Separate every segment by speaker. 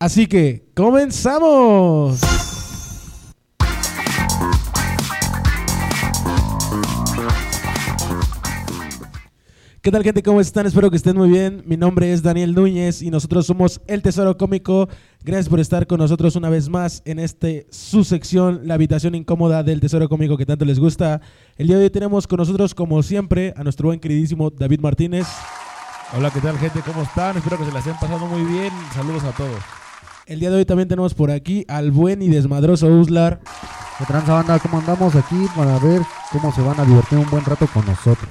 Speaker 1: Así que, comenzamos. ¿Qué tal gente? ¿Cómo están? Espero que estén muy bien. Mi nombre es Daniel Núñez y nosotros somos El Tesoro Cómico. Gracias por estar con nosotros una vez más en este su sección, la habitación incómoda del Tesoro Cómico que tanto les gusta. El día de hoy tenemos con nosotros, como siempre, a nuestro buen queridísimo David Martínez.
Speaker 2: Hola, ¿qué tal gente? ¿Cómo están? Espero que se la estén pasando muy bien. Saludos a todos.
Speaker 1: El día de hoy también tenemos por aquí al buen y desmadroso Uslar.
Speaker 3: ¿Qué tranza banda? ¿Cómo andamos aquí para ver cómo se van a divertir un buen rato con nosotros?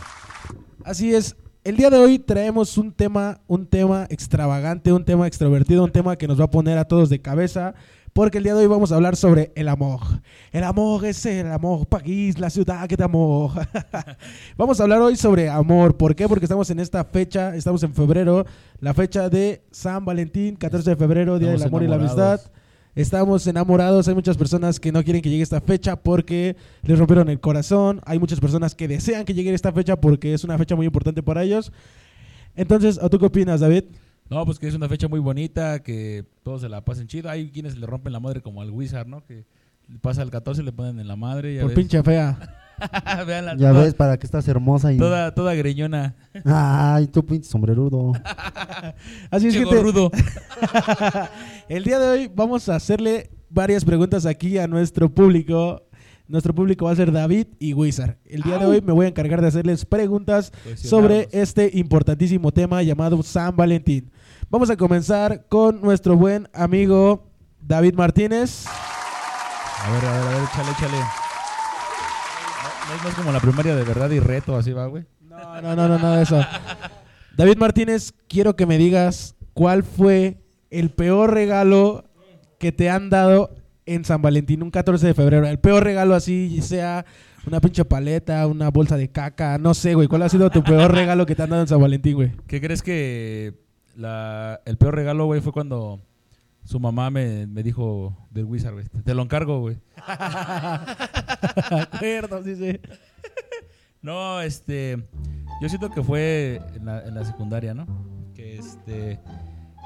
Speaker 1: Así es. El día de hoy traemos un tema, un tema extravagante, un tema extrovertido, un tema que nos va a poner a todos de cabeza, porque el día de hoy vamos a hablar sobre el amor. El amor es el amor, París, la ciudad que te amor. vamos a hablar hoy sobre amor. ¿Por qué? Porque estamos en esta fecha, estamos en febrero, la fecha de San Valentín, 14 de febrero, Día del
Speaker 2: Estamos
Speaker 1: Amor y la
Speaker 2: enamorados.
Speaker 1: Amistad. Estamos enamorados, hay muchas personas que no quieren que llegue esta fecha porque les rompieron el corazón, hay muchas personas que desean que llegue esta fecha porque es una fecha muy importante para ellos. Entonces, ¿a tú qué opinas, David?
Speaker 2: No, pues que es una fecha muy bonita, que todos se la pasen chido. Hay quienes le rompen la madre como al Wizard, ¿no? Que pasa el 14 y le ponen en la madre. Ya
Speaker 1: Por
Speaker 2: ves.
Speaker 1: pinche fea.
Speaker 3: Ya
Speaker 2: toda,
Speaker 3: ves, para que estás hermosa y...
Speaker 2: Toda, toda greñona.
Speaker 3: Ay, tú pinche sombrerudo.
Speaker 1: Así es, gente.
Speaker 2: gorrudo.
Speaker 1: El día de hoy vamos a hacerle varias preguntas aquí a nuestro público. Nuestro público va a ser David y Wizard. El día de hoy me voy a encargar de hacerles preguntas sobre este importantísimo tema llamado San Valentín. Vamos a comenzar con nuestro buen amigo David Martínez.
Speaker 2: A ver, a ver, a ver, échale, échale. No, no es más como la primaria de verdad y reto, así va, güey.
Speaker 1: No, no, no, no, nada de eso. David Martínez, quiero que me digas cuál fue el peor regalo que te han dado en San Valentín, un 14 de febrero. El peor regalo así, sea una pinche paleta, una bolsa de caca, no sé, güey. ¿Cuál ha sido tu peor regalo que te han dado en San Valentín, güey?
Speaker 2: ¿Qué crees que la, el peor regalo, güey, fue cuando su mamá me, me dijo del Wizard, güey? Te lo encargo, güey.
Speaker 1: Acuerdo, sí, sí.
Speaker 2: No, este. Yo siento que fue en la, en la secundaria, ¿no? Que este.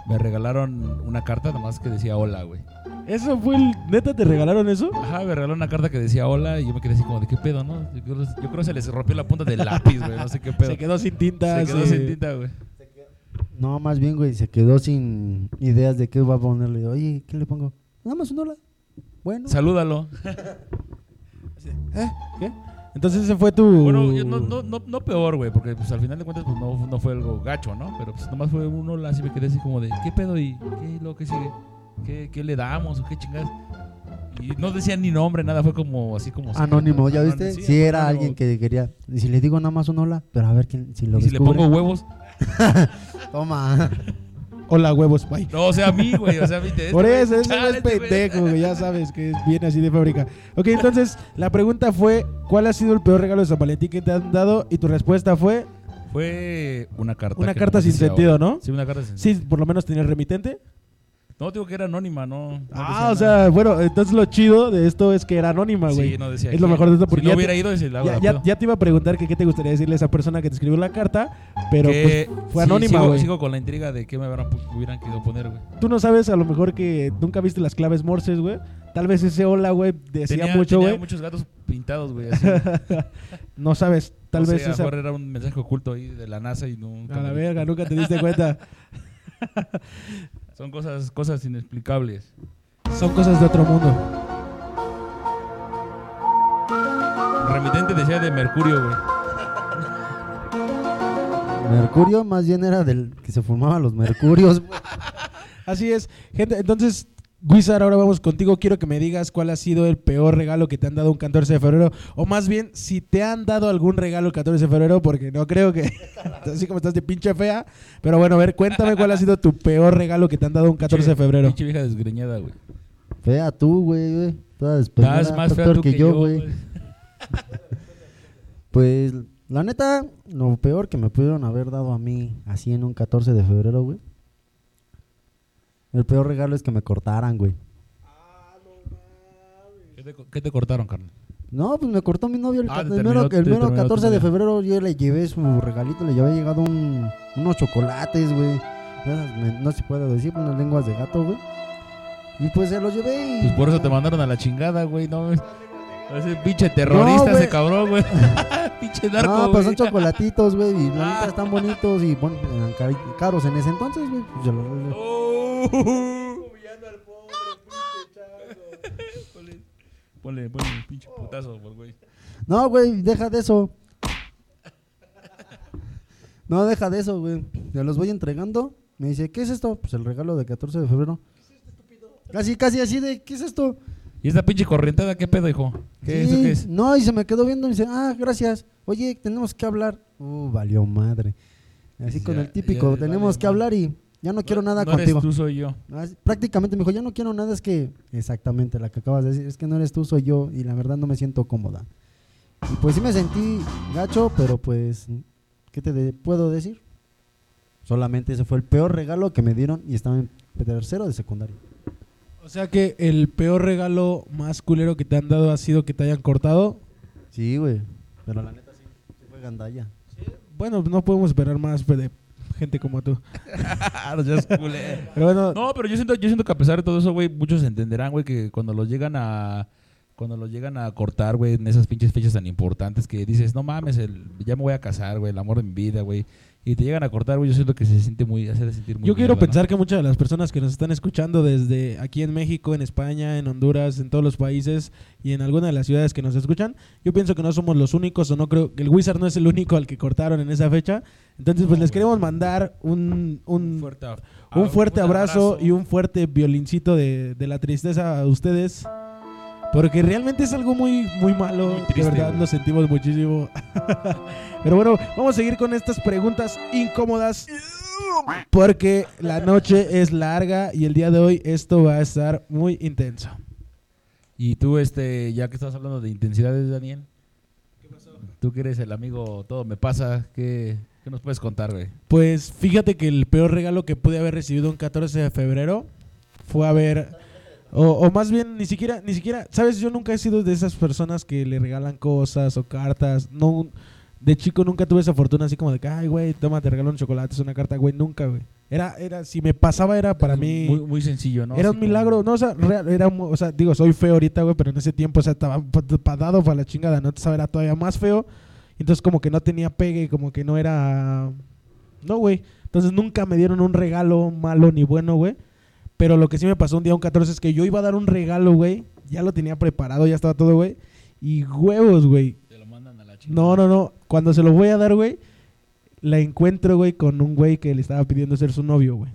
Speaker 2: Me regalaron una carta nomás que decía hola, güey.
Speaker 1: ¿Eso fue el... ¿Neta te regalaron eso?
Speaker 2: Ajá, me regalaron una carta que decía hola y yo me quedé así como de qué pedo, ¿no? Yo creo, yo creo que se les rompió la punta del lápiz, güey. No sé qué pedo.
Speaker 1: Se quedó sin tinta.
Speaker 2: Se quedó
Speaker 1: sí.
Speaker 2: sin tinta, güey.
Speaker 3: No, más bien, güey, se quedó sin ideas de qué va a ponerle. Oye, ¿qué le pongo? Nada más un hola. Bueno.
Speaker 2: Salúdalo.
Speaker 1: ¿Eh? ¿Qué? Entonces ese fue tu...
Speaker 2: Bueno, no, no, no, no peor, güey, porque pues al final de cuentas pues no, no fue algo gacho, ¿no? Pero pues nomás fue un hola, así me quedé así como de ¿qué pedo y qué lo que sigue? ¿Qué, qué le damos o qué chingadas? Y no decían ni nombre, nada, fue como así como...
Speaker 3: Anónimo, ¿ya viste?
Speaker 2: sí,
Speaker 3: Sí, era alguien que quería... Y si le digo nada más un hola, pero a ver quién, si lo
Speaker 2: Y si le pongo huevos.
Speaker 3: Toma.
Speaker 1: Hola, huevos, bye.
Speaker 2: No, o sea, a mí, güey. O sea, a mí te.
Speaker 1: Por eso, eso no es pendejo, güey, ya sabes que viene así de fábrica. Ok, entonces la pregunta fue, ¿cuál ha sido el peor regalo de San Valentín que te han dado? Y tu respuesta fue
Speaker 2: Fue una carta.
Speaker 1: una carta sin sentido. ¿no?
Speaker 2: Sí, una carta sin
Speaker 1: Sí, por lo menos tenía el remitente.
Speaker 2: No, digo que era anónima, no. no
Speaker 1: ah, o
Speaker 2: nada.
Speaker 1: sea, bueno, entonces lo chido de esto es que era anónima, güey.
Speaker 2: Sí, no decía
Speaker 1: es lo mejor de esto porque
Speaker 2: Si no hubiera
Speaker 1: te,
Speaker 2: ido,
Speaker 1: ya,
Speaker 2: la
Speaker 1: ya- ya te iba a preguntar que qué te gustaría decirle a esa persona que te escribió la carta, pero
Speaker 2: Que
Speaker 1: pues, fue
Speaker 2: sí,
Speaker 1: anónima,
Speaker 2: sigo,
Speaker 1: güey.
Speaker 2: sigo con la intriga de qué me habrán pu- hubieran querido poner, güey.
Speaker 1: Tú no sabes a lo mejor que nunca viste las claves morses, güey. Tal vez ese hola, güey, decía
Speaker 2: Tenía,
Speaker 1: mucho, güey.
Speaker 2: muchos gatos pintados, güey.
Speaker 1: no sabes, tal
Speaker 2: No
Speaker 1: vez esa
Speaker 2: era un mensaje oculto ahí de la NASA y nunca.
Speaker 1: A la verga, nunca te diste cuenta.
Speaker 2: Son cosas, cosas inexplicables.
Speaker 1: Son cosas de otro mundo.
Speaker 2: Remitente decía de Mercurio, güey.
Speaker 3: Mercurio más bien era del que se fumaba los mercurios. güey.
Speaker 1: Así es. Gente, entonces, Wizard, ahora vamos contigo. Quiero que me digas cuál ha sido el peor regalo que te han dado un 14 de febrero. O más bien, si te han dado algún regalo el 14 de febrero, porque no creo que... así como estás de pinche fea. Pero bueno, a ver, cuéntame cuál ha sido tu peor regalo que te han dado un 14 de febrero.
Speaker 2: Pinche vieja desgreñada, güey.
Speaker 3: Fea tú, güey, güey. Toda
Speaker 2: Estás más fea que, yo, güey.
Speaker 3: Pues, la neta, lo peor que me pudieron haber dado a mí, así en un 14 de febrero, güey. El peor regalo es que me cortaran, güey.
Speaker 2: ¿Qué te, qué te cortaron, carnal?
Speaker 3: No, pues me cortó mi novio el,
Speaker 2: Ah,
Speaker 3: ca- el
Speaker 2: terminó-
Speaker 3: mero, el mero
Speaker 2: terminó
Speaker 3: 14
Speaker 2: tu
Speaker 3: de febrero. Yo le llevé su regalito, le llevé llegado un, unos chocolates, güey. No se puede decir, unas lenguas de gato, güey. Y pues se los llevé y...
Speaker 2: Pues por eso te mandaron a la chingada, güey. No, ese pinche terrorista,
Speaker 3: No,
Speaker 2: ese cabrón, güey. pinche narco,
Speaker 3: no, pues son
Speaker 2: güey.
Speaker 3: chocolatitos, güey, y la
Speaker 2: Ah.
Speaker 3: neta están bonitos y bueno, eran caros en ese entonces, güey. pues, yo los-
Speaker 2: Oh. Ponle, ponle, ponle un pinche putazo, güey.
Speaker 3: No, güey, deja de eso. No, deja de eso, güey. Ya los voy entregando. Me dice, ¿qué es esto? Pues el regalo de 14 de febrero. Casi, casi así de, ¿qué es esto?
Speaker 2: ¿Y esta pinche corrientada qué pedo, hijo? ¿Qué,
Speaker 3: Sí,
Speaker 2: ¿Eso qué es?
Speaker 3: No, y se me quedó viendo y dice, ah, gracias. Oye, tenemos que hablar. Uh, valió madre. Así
Speaker 2: Ya,
Speaker 3: con el típico,
Speaker 2: vale,
Speaker 3: tenemos que hablar y ya no quiero nada
Speaker 2: no
Speaker 3: contigo.
Speaker 2: eres tú, soy yo.
Speaker 3: Prácticamente me dijo, ya no quiero nada, es que exactamente la que acabas de decir, es que no eres tú, soy yo y la verdad no me siento cómoda. Y pues sí me sentí gacho, pero pues, ¿qué te de- puedo decir? Solamente ese fue el peor regalo que me dieron y estaba en tercero de secundaria.
Speaker 1: O sea que el peor regalo más culero que te han dado ha sido que te hayan cortado.
Speaker 3: Sí, güey, pero la neta sí, sí fue gandalla.
Speaker 1: Bueno, no podemos esperar más pues, de gente como tú. Pero bueno,
Speaker 2: No, pero yo siento, yo siento que a pesar de todo eso, güey, muchos entenderán, güey, que cuando los llegan a cuando los llegan a cortar, güey, en esas pinches fechas tan importantes que dices, no mames, el, ya me voy a casar, güey, el amor de mi vida, güey, y te llegan a cortar, güey, yo siento que se siente muy, hace sentir muy
Speaker 1: yo quiero
Speaker 2: mierda, ¿no?
Speaker 1: pensar que muchas de las personas que nos están escuchando desde aquí en México, en España, en Honduras, en todos los países y en alguna de las ciudades que nos escuchan, yo pienso que no somos los únicos o no creo que el Wizard no es el único al que cortaron en esa fecha. Entonces, pues les
Speaker 2: güey.
Speaker 1: queremos mandar un, un,
Speaker 2: fuerte,
Speaker 1: un fuerte
Speaker 2: un
Speaker 1: abrazo, y un fuerte violincito de, de la tristeza a ustedes. Porque realmente es algo muy, muy malo.
Speaker 2: Muy triste,
Speaker 1: de verdad,
Speaker 2: güey.
Speaker 1: lo sentimos muchísimo. Pero bueno, vamos a seguir con estas preguntas incómodas. Porque la noche es larga y el día de hoy esto va a estar muy intenso.
Speaker 2: Y tú, este, ya que estás hablando de intensidades, Daniel. ¿Qué pasó? Tú que eres el amigo Todo Me Pasa, ¿qué, qué nos puedes contar, güey?
Speaker 1: Pues fíjate que el peor regalo que pude haber recibido un 14 de febrero fue haber o, o más bien ni siquiera ni siquiera, sabes, yo nunca he sido de esas personas que le regalan cosas o cartas, no de chico nunca tuve esa fortuna así como de que, ay, güey, toma, te regalo un chocolate, es una carta, güey, nunca, güey. Era era si me pasaba era para mí
Speaker 2: Muy, muy sencillo, ¿no?
Speaker 1: era un milagro, no, o sea, real- era, mu- o sea, digo, soy feo ahorita, güey, pero en ese tiempo, o sea, estaba pa- pa- dado para la chingada, no te sabía, era todavía más feo. Entonces, como que no tenía pegue, como que no era. No, güey. Entonces, nunca me dieron un regalo malo ni bueno, güey. Pero lo que sí me pasó un día, un 14, es que yo iba a dar un regalo, güey. Ya lo tenía preparado, ya estaba todo, güey. Y huevos, güey.
Speaker 2: Te lo mandan a la chingada.
Speaker 1: No, no, no. Cuando se lo voy a dar, güey, la encuentro, güey, con un güey que le estaba pidiendo ser su novio, güey.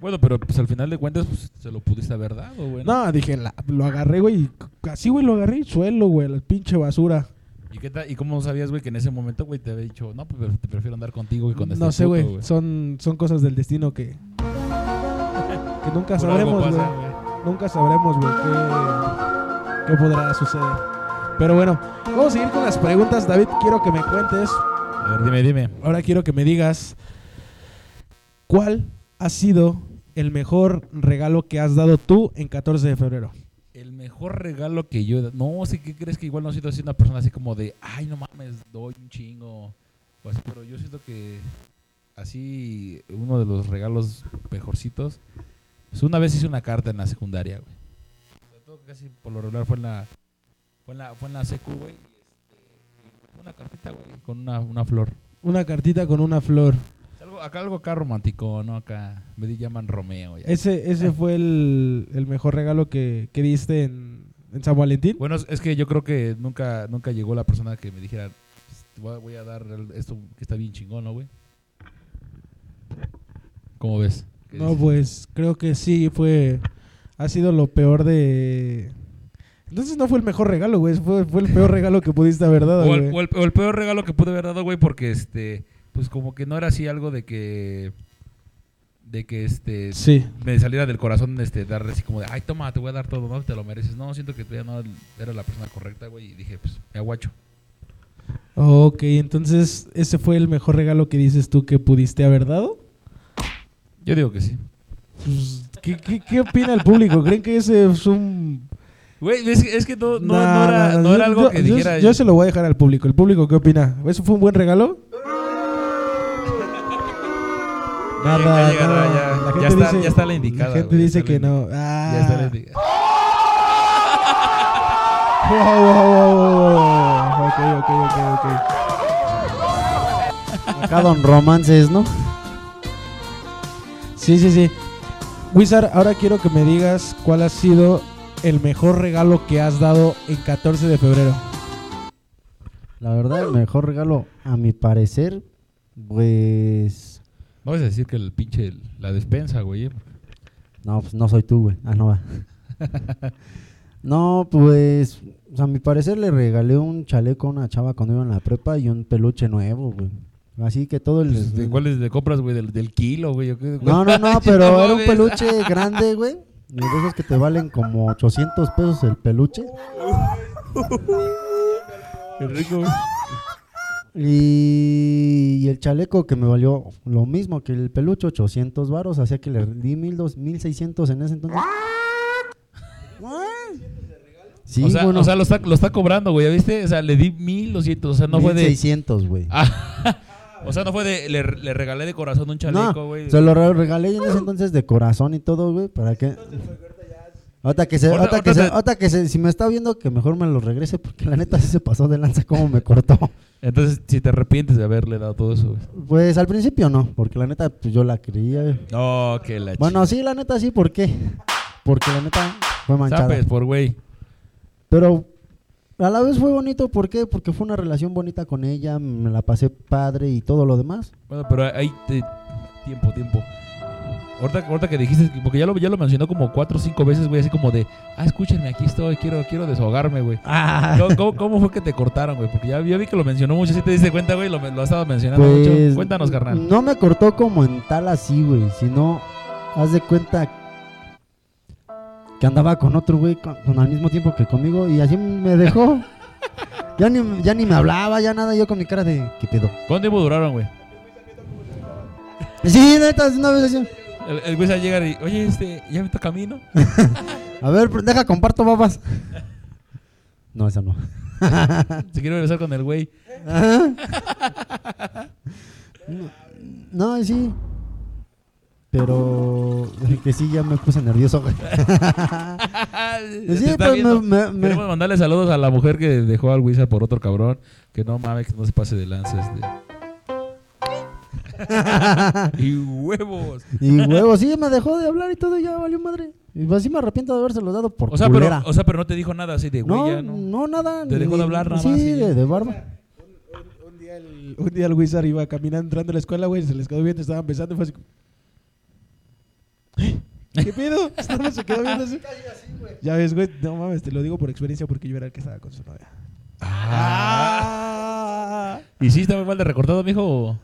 Speaker 2: Bueno, pero pues al final de cuentas, pues se lo pudiste haber dado, güey.
Speaker 1: No, dije, la- lo agarré, güey. Así, güey, lo agarré y suelo, güey, la pinche basura.
Speaker 2: ¿Y, qué tal, ¿Y cómo sabías, güey, que en ese momento, güey, te había dicho, no, pues te prefiero andar contigo y con este
Speaker 1: no sé, güey. Son, son cosas del destino que. Que nunca
Speaker 2: Por
Speaker 1: sabremos, güey. Nunca sabremos, güey, qué, qué podrá suceder. Pero bueno, vamos a seguir con las preguntas. David, quiero que me cuentes.
Speaker 2: A ver, dime, dime.
Speaker 1: Ahora quiero que me digas. ¿Cuál ha sido el mejor regalo que has dado tú en 14 de febrero?
Speaker 2: El mejor regalo que yo he dado. No, sí que crees que igual no he sido así una persona así como de, ay, no mames, doy un chingo. O así, pero yo siento que así, uno de los regalos mejorcitos. Pues una vez hice una carta en la secundaria, güey. Sobre todo casi por lo regular fue en la. Fue en la, fue en la secu, güey. este, una cartita, güey, con una, una flor.
Speaker 1: Una cartita con una flor.
Speaker 2: Algo- acá algo acá romántico, ¿no? Acá me llaman Romeo. ya.
Speaker 1: Ese, ese fue el, el mejor regalo que, que diste en, en San Valentín.
Speaker 2: Bueno, es- que yo creo que nunca nunca llegó la persona que me dijera, "Pues, voy a, dar esto que está bien chingón, ¿no, güey? ¿Cómo ves? ¿Qué
Speaker 1: No, pues creo que sí, fue. Ha sido lo peor de. Entonces no fue el mejor regalo, güey. Fue, fue el peor regalo que pudiste haber dado,
Speaker 2: O el,
Speaker 1: güey.
Speaker 2: o el- o el peor regalo que pude haber dado, güey, porque este, pues como que no era así algo de que, de que este,
Speaker 1: Sí.
Speaker 2: me saliera del corazón, este, dar así como de, ay, toma, te voy a dar todo, ¿no? Te lo mereces. No, siento que todavía no era la persona correcta, güey, y dije, pues, me aguacho.
Speaker 1: Ok, entonces ese fue el mejor regalo que dices tú que pudiste haber dado.
Speaker 2: Yo digo que sí.
Speaker 1: Pues, ¿qué, qué, qué opina el público? ¿Creen que ese es un...
Speaker 2: Güey, es, que- es que no, no,
Speaker 1: Nah,
Speaker 2: no era, no
Speaker 1: yo-
Speaker 2: era algo
Speaker 1: yo-
Speaker 2: que
Speaker 1: yo-
Speaker 2: dijera...
Speaker 1: Yo, se lo voy a dejar al público. ¿El público qué opina? ¿Eso fue un buen regalo? Nada,
Speaker 2: Ya
Speaker 1: nada.
Speaker 2: ya-
Speaker 1: La
Speaker 2: ya
Speaker 1: gente
Speaker 2: está-
Speaker 1: dice-
Speaker 2: ya está la indicada,
Speaker 1: La gente
Speaker 2: ya
Speaker 1: dice que no. Ah.
Speaker 2: Ya está la indicada.
Speaker 1: Wow, wow, wow, wow. Ok, ok, ok, ok.
Speaker 3: Acá Don Romances, ¿no?
Speaker 1: Sí, sí, sí. Wizard, ahora quiero que me digas cuál ha sido el mejor regalo que has dado en 14 de febrero.
Speaker 3: La verdad, el mejor regalo, a mi parecer, pues...
Speaker 2: Vamos a decir que el pinche, la despensa, güey.
Speaker 3: No, pues no soy tú, güey. Ah, no va. no, pues, o sea, a mi parecer le regalé un chaleco a una chava cuando iba en la prepa y un peluche nuevo, güey. Así que todo el...
Speaker 2: Pues, ¿De cuáles de compras, güey? Del, del kilo, güey.
Speaker 3: No, no, no, pero era un peluche grande, güey. Y de esos que te valen como 800 pesos el peluche.
Speaker 2: Qué rico, güey.
Speaker 3: Y, y el chaleco que me valió lo mismo que el peluche, 800 varos. Hacía que le di 1200, 1600 en ese entonces. Sí,
Speaker 2: o, sea,
Speaker 3: bueno,
Speaker 2: o sea, lo está, lo está cobrando, güey. ¿Ya viste? O sea, le di 1200. O sea, no fue de.
Speaker 3: 1600, güey.
Speaker 2: Ah, o sea, no fue de. Le, le regalé de corazón un chaleco,
Speaker 3: No,
Speaker 2: güey.
Speaker 3: se lo re- regalé en ese entonces de corazón y todo, güey, para que... Ahorita que se,
Speaker 2: ahorita
Speaker 3: que se, ahorita que se, si me está viendo que mejor me lo regrese porque la neta sí se pasó de lanza como me cortó.
Speaker 2: Entonces, si te arrepientes de haberle dado todo eso, güey.
Speaker 3: Pues al principio no, porque la neta pues yo la creía. güey.
Speaker 2: No, que la
Speaker 3: Bueno, sí, la neta sí, ¿por qué? Porque la neta fue
Speaker 2: ch-
Speaker 3: manchada.
Speaker 2: Sapes, por güey.
Speaker 3: Pero a la vez fue bonito, ¿por qué? Porque fue una relación bonita con ella, me la pasé padre y todo lo demás.
Speaker 2: Bueno, pero ahí te... Tiempo, tiempo. Ahorita, ahorita que dijiste, porque ya lo, ya lo mencionó como cuatro o cinco veces, güey, así como de, ah, escúchenme, aquí estoy, quiero, quiero desahogarme, güey. ¿Cómo, cómo, cómo fue que te cortaron, güey? Porque ya, ya vi que lo mencionó mucho, ¿sí te diste cuenta, güey? Lo, lo has estado mencionando
Speaker 3: Pues,
Speaker 2: mucho. Cuéntanos, carnal.
Speaker 3: No me cortó como en tal así, güey, sino haz de cuenta que andaba con otro güey con, con al mismo tiempo que conmigo y así me dejó. ya, ni, ya ni me hablaba, ya nada, yo con mi cara de, ¿qué pedo?
Speaker 2: ¿Cuánto tiempo duraron, güey?
Speaker 3: Sí, neta, una vez así.
Speaker 2: El, el güey se llega y, oye, este, ya me está camino.
Speaker 3: A ver, deja, comparto babas. No, esa no.
Speaker 2: Se quiere regresar con el güey.
Speaker 3: No, sí. Pero que sí, ya me puse nervioso. güey.
Speaker 2: Te
Speaker 3: Sí,
Speaker 2: está
Speaker 3: pero
Speaker 2: viendo.
Speaker 3: me- me- me-
Speaker 2: Queremos mandarle saludos a la mujer que dejó al Wizard por otro cabrón. Que no mames, que no se pase de lanzas. y huevos.
Speaker 3: Y huevo, sí, me dejó de hablar y todo, ya valió madre. Y pues sí me arrepiento de habérselo dado por
Speaker 2: O sea, pero,
Speaker 3: culera.
Speaker 2: o sea, pero no te dijo nada así de güey,
Speaker 3: no,
Speaker 2: ya
Speaker 3: no,
Speaker 2: no.
Speaker 3: nada.
Speaker 2: Te dejó de hablar nada
Speaker 3: sí,
Speaker 2: más
Speaker 3: de, de barba.
Speaker 1: Un día, el, un día el Wizard iba caminando entrando a la escuela, güey, se les quedó viendo, estaban besando y fue así. "¿Eh? ¿Qué pedo? Se quedó viendo así. Ya ves, güey, no mames, te lo digo por experiencia porque yo era el que estaba con su novia.
Speaker 2: Ah. ¿Y sí está muy mal de recortado, mijo?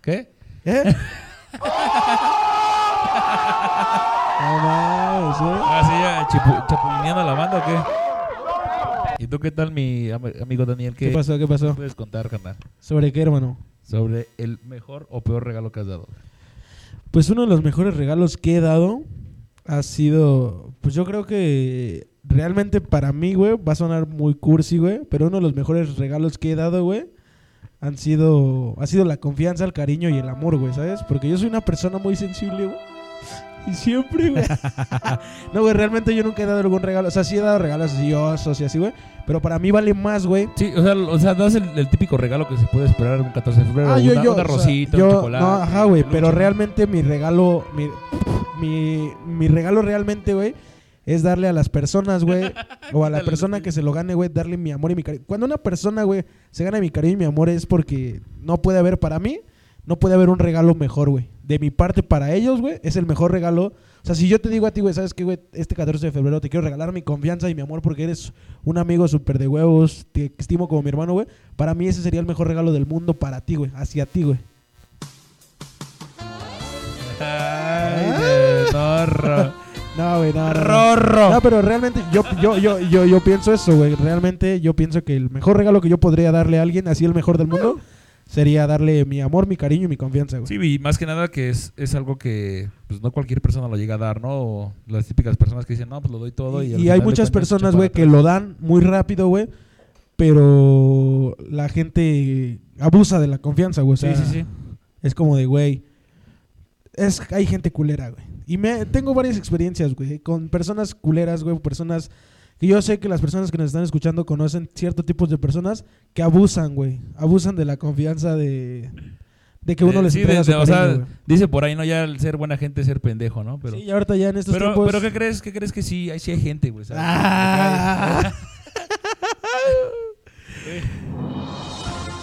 Speaker 2: ¿Qué?
Speaker 1: ¿Eh? no mames, ¿eh?
Speaker 2: Ah, sí, ya chapulineando a la banda o qué? ¿Y tú qué tal, mi am- amigo Daniel? ¿Qué,
Speaker 1: ¿Qué pasó? ¿Qué pasó?
Speaker 2: puedes contar, carnal?
Speaker 1: ¿Sobre qué, hermano?
Speaker 2: Sobre el mejor o peor regalo que has dado.
Speaker 1: Pues uno de los mejores regalos que he dado ha sido, pues yo creo que realmente para mí, güey, va a sonar muy cursi, güey, pero uno de los mejores regalos que he dado, güey, han sido, ha sido la confianza, el cariño y el amor, güey, ¿sabes? Porque yo soy una persona muy sensible, güey. Y siempre, güey. no, güey, realmente yo nunca he dado algún regalo. O sea, sí he dado regalos así osos y así, güey. Pero para mí vale más, güey.
Speaker 2: Sí, o sea, o sea das el, el típico regalo que se puede esperar un 14 de febrero.
Speaker 1: Ah, yo,
Speaker 2: una,
Speaker 1: yo,
Speaker 2: una
Speaker 1: o sea,
Speaker 2: rosita,
Speaker 1: yo-
Speaker 2: un chocolate.
Speaker 1: No, ajá, güey, pero realmente mi regalo, mi, mi, mi regalo realmente, güey, es darle a las personas, güey, o a la persona que se lo gane, güey, darle mi amor y mi cariño. Cuando una persona, güey, se gana mi cariño y mi amor es porque no puede haber, para mí, no puede haber un regalo mejor, güey. De mi parte, para ellos, güey, es el mejor regalo. O sea, si yo te digo a ti, güey, ¿sabes qué, güey? Este 14 de febrero te quiero regalar mi confianza y mi amor porque eres un amigo súper de huevos, te estimo como mi hermano, güey. Para mí ese sería el mejor regalo del mundo para ti, güey. Hacia ti, güey.
Speaker 2: Ay, de zorro.
Speaker 1: No, güey, no, no, no. No, pero realmente yo, yo, yo, yo, yo pienso eso, güey. Realmente yo pienso que el mejor regalo que yo podría darle a alguien, así el mejor del mundo, sería darle mi amor, mi cariño y mi confianza, güey.
Speaker 2: Sí, y más que nada que es, es algo que pues no cualquier persona lo llega a dar, ¿no? O las típicas personas que dicen, no, pues lo doy todo. Y,
Speaker 1: hay muchas personas, güey, que lo dan muy rápido, güey. Pero la gente abusa de la confianza, güey. O sea,
Speaker 2: atrás. Sí, sí, sí.
Speaker 1: Es como de, güey. es, hay gente culera, güey. Y me, tengo varias experiencias, güey, con personas culeras, güey, personas que yo sé que las personas que nos están escuchando conocen ciertos tipos de personas que abusan, güey. Abusan de la confianza de, de que uno
Speaker 2: Eh,
Speaker 1: les
Speaker 2: sí,
Speaker 1: entrega
Speaker 2: de-
Speaker 1: su
Speaker 2: o sea, dice por ahí, ¿no? Ya el ser buena gente es ser pendejo, ¿no? Pero,
Speaker 1: Sí, y ahorita ya en estos
Speaker 2: pero,
Speaker 1: tiempos...
Speaker 2: pero ¿qué crees? ¿Qué crees que sí? Ahí sí hay gente, güey.
Speaker 1: Ah.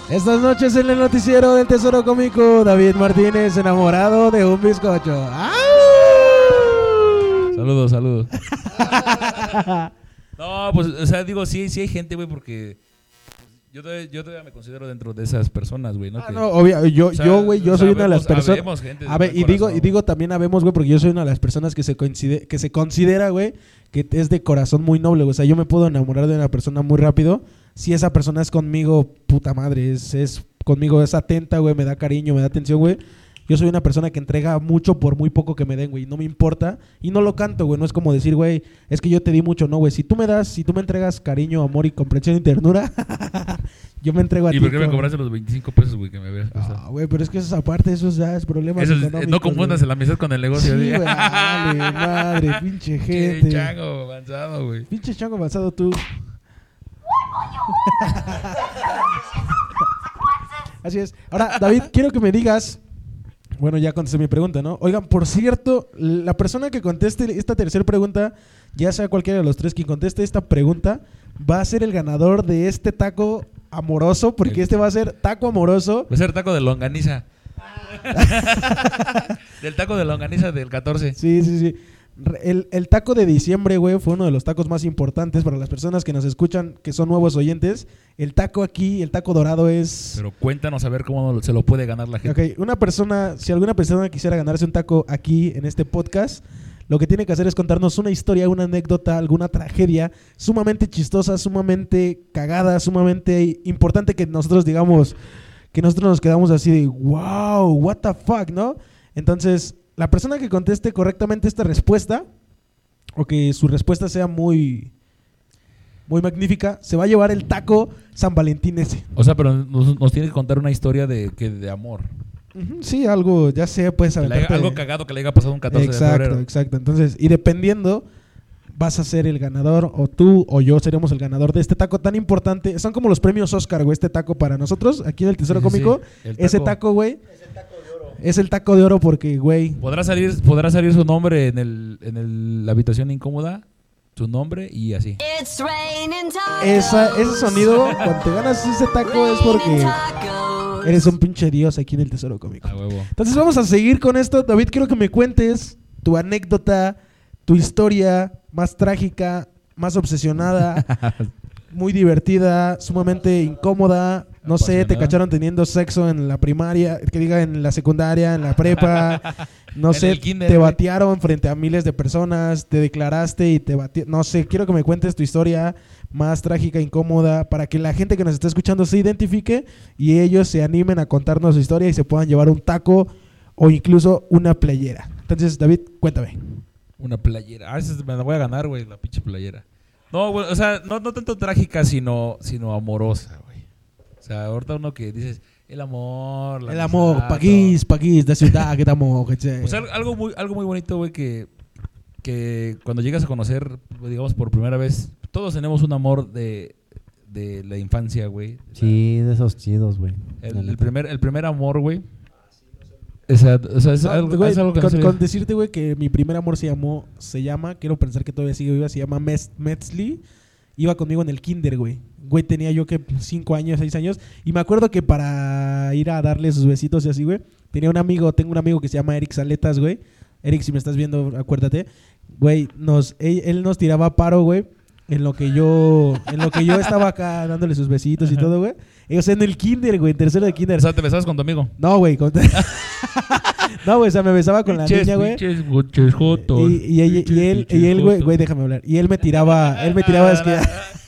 Speaker 1: Estas noches en el noticiero del Tesoro Cómico, David Martínez enamorado de un bizcocho. ¡Au!
Speaker 2: Saludos, saludos. no, pues, o sea, digo, sí, sí hay gente, güey, porque yo todavía, yo todavía me considero dentro de esas personas, güey, ¿no?
Speaker 1: Ah,
Speaker 2: Que-
Speaker 1: no, obvio, yo,
Speaker 2: o sea,
Speaker 1: yo, güey, yo
Speaker 2: o sea,
Speaker 1: soy una de las personas.
Speaker 2: gente
Speaker 1: A ver, y digo,
Speaker 2: corazón,
Speaker 1: y digo también habemos, güey, porque yo soy una de las personas que se coincide, que se considera, güey, que es de corazón muy noble, güey. O sea, yo me puedo enamorar de una persona muy rápido si esa persona es conmigo, puta madre, es, es conmigo, es atenta, güey, me da cariño, me da atención, güey. Yo soy una persona que entrega mucho por muy poco que me den, güey. No me importa. Y no lo canto, güey. No es como decir, güey, es que yo te di mucho. No, güey. Si tú me das, si tú me entregas cariño, amor y comprensión y ternura, yo me entrego a
Speaker 2: ¿Y
Speaker 1: ti.
Speaker 2: por qué me cobraste los 25 pesos, güey, que me habías?
Speaker 1: Ah, güey, pero es que eso es aparte, eso ya es problema.
Speaker 2: Eso es- eh, no confundas la amistad con el negocio.
Speaker 1: Sí, güey, vale, madre, pinche gente.
Speaker 2: chango avanzado, güey.
Speaker 1: Pinche chango avanzado tú. Así es. Ahora, David, quiero que me digas. Bueno, ya contesté mi pregunta, ¿no? Oigan, por cierto, la persona que conteste esta tercera pregunta, ya sea cualquiera de los tres quien conteste esta pregunta, va a ser el ganador de este taco amoroso, porque este va a ser taco amoroso.
Speaker 2: Va a ser taco de longaniza. del taco de longaniza del 14.
Speaker 1: Sí, sí, sí. El, el taco de diciembre, güey, fue uno de los tacos más importantes para las personas que nos escuchan, que son nuevos oyentes. El taco aquí, el taco dorado es...
Speaker 2: Pero cuéntanos a ver cómo se lo puede ganar la gente.
Speaker 1: Ok, una persona, si alguna persona quisiera ganarse un taco aquí en este podcast, lo que tiene que hacer es contarnos una historia, una anécdota, alguna tragedia sumamente chistosa, sumamente cagada, sumamente importante que nosotros digamos, que nosotros nos quedamos así de, wow, what the fuck, ¿no? Entonces, la persona que conteste correctamente esta respuesta, o que su respuesta sea muy, muy magnífica, se va a llevar el taco San Valentín ese.
Speaker 2: O sea, pero nos, nos tiene que contar una historia de, que, de amor.
Speaker 1: Sí, algo, ya sé,
Speaker 2: le haya- algo cagado que le haya pasado un 14 de
Speaker 1: exacto,
Speaker 2: febrero.
Speaker 1: exacto. Entonces, y dependiendo, vas a ser el ganador, o tú o yo seremos el ganador de este taco tan importante. Son como los premios Oscar, güey, este taco para nosotros, aquí en el Tesoro
Speaker 2: Sí,
Speaker 1: Cómico.
Speaker 2: sí. El
Speaker 1: Ese taco, güey, es el taco de oro porque, güey,
Speaker 2: ¿Podrá salir, podrá salir su nombre en, el, en el- la habitación incómoda? Su nombre y así.
Speaker 4: It's raining tacos.
Speaker 1: esa, ese sonido, cuando te ganas ese taco es porque eres un pinche dios aquí en el Tesoro Cómico.
Speaker 2: Huevo.
Speaker 1: Entonces vamos a seguir con esto. David, quiero que me cuentes tu anécdota, tu historia más trágica, más obsesionada, muy divertida, sumamente incómoda. No sé, te cacharon teniendo sexo en la primaria, que diga en la secundaria, en la prepa. No sé,
Speaker 2: kinder,
Speaker 1: te batearon frente a miles de personas, te declaraste y te batearon. No sé, quiero que me cuentes tu historia más trágica, incómoda, para que la gente que nos está escuchando se identifique y ellos se animen a contarnos su historia y se puedan llevar un taco o incluso una playera. Entonces, David, cuéntame.
Speaker 2: Una playera. Ah, esa me la voy a ganar, güey, la pinche playera. No, güey, o sea, no, no tanto trágica, sino, sino amorosa, güey. O sea, ahorita uno que dices, el amor, la
Speaker 1: El amor,
Speaker 2: amistad,
Speaker 1: país, país, de ciudad, que estamos. que che.
Speaker 2: Pues al- algo muy, algo muy bonito, güey, que, que cuando llegas a conocer, digamos, por primera vez, todos tenemos un amor de, de la infancia, güey.
Speaker 3: Sí, de esos chidos, güey.
Speaker 2: El, primer, el primer amor, güey. O sea, o sea, es,
Speaker 1: No,
Speaker 2: algo,
Speaker 1: güey,
Speaker 2: es algo que no
Speaker 1: con,
Speaker 2: se-
Speaker 1: con decirte, güey, que mi primer amor se llamó, se llama, quiero pensar que todavía sigue viva, se llama Mes- Metzli. Iba conmigo en el kinder, güey. Güey, tenía yo que 5 años, 6 años. Y me acuerdo que para ir a darle sus besitos y así, güey, tenía un amigo, tengo un amigo que se llama Eric Saletas, güey. Eric, si me estás viendo, acuérdate. Güey, nos, él, él nos tiraba paro, güey. En lo que yo, en lo que yo estaba acá dándole sus besitos y todo, güey. O sea, en el kinder, güey, en tercero de kinder.
Speaker 2: O sea, te besabas con tu amigo.
Speaker 1: No, güey. con- no, güey, o sea, me besaba con la niña, güey. Y, y, y
Speaker 2: Pinches,
Speaker 1: él, y él, güey, güey, déjame hablar. Y él me tiraba, él me tiraba es que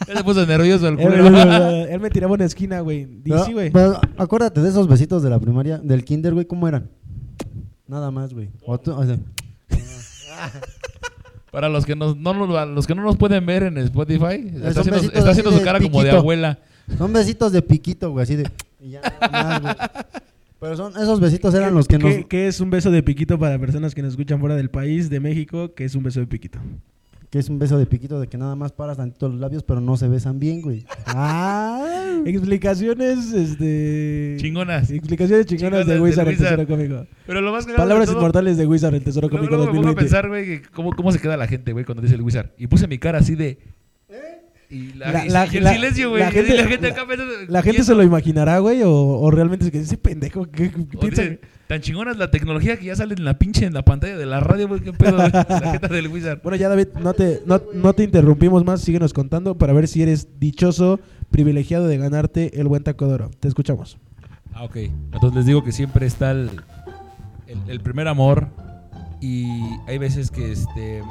Speaker 2: Ya se puso nervioso el
Speaker 1: él,
Speaker 2: culero.
Speaker 1: él me tiraba una esquina, güey. Y sí, güey.
Speaker 3: pero acuérdate de esos besitos de la primaria, del kinder, güey, ¿cómo eran? Nada más, güey. O tú- o sea,
Speaker 2: Para los que, nos, no, nos- los que no nos pueden ver en Spotify, está haciendo, está su
Speaker 3: de
Speaker 2: cara como de abuela.
Speaker 3: Son besitos de piquito, güey, así de... y ya nada más, güey. Pero son, esos besitos eran los que nos...
Speaker 1: ¿Qué, qué es un beso de piquito para personas que nos escuchan fuera del país, de México? ¿Qué es un beso de piquito?
Speaker 3: Que es un beso de piquito de que nada más paras tantito los labios, pero no se besan bien, güey. Ah.
Speaker 1: Explicaciones, este...
Speaker 2: Chingonas.
Speaker 1: Explicaciones chingonas,
Speaker 2: Chingonas
Speaker 1: de
Speaker 2: de
Speaker 1: Wizard, el tesoro cómico.
Speaker 2: Pero lo más de
Speaker 1: Palabras
Speaker 2: todo-
Speaker 1: inmortales de Wizard, el tesoro cómico
Speaker 2: luego me pongo a
Speaker 1: 2020.
Speaker 2: pensar, güey, cómo, cómo se queda la gente, güey, cuando dice el wizard. Y puse mi cara así de. Y, la,
Speaker 1: La-
Speaker 2: y-
Speaker 1: la-
Speaker 2: y el
Speaker 1: la-
Speaker 2: silencio, güey.
Speaker 1: la
Speaker 2: y
Speaker 1: gente-
Speaker 2: la gente
Speaker 1: la-
Speaker 2: acá pensando,
Speaker 1: ¿La gente
Speaker 2: viendo.
Speaker 1: se lo imaginará, güey? O, o realmente es que ese pendejo piensa
Speaker 2: dice, Tan chingona es la tecnología que ya sale en la pinche en la pantalla de la radio, güey. ¿Qué pedo? la gente del wizard.
Speaker 1: Bueno, ya David, no te, no, no te interrumpimos más, síguenos contando para ver si eres dichoso, privilegiado de ganarte el buen taco de oro. Te escuchamos.
Speaker 2: Ah, ok. Entonces les digo que siempre está el, el, el primer amor. Y hay veces que este.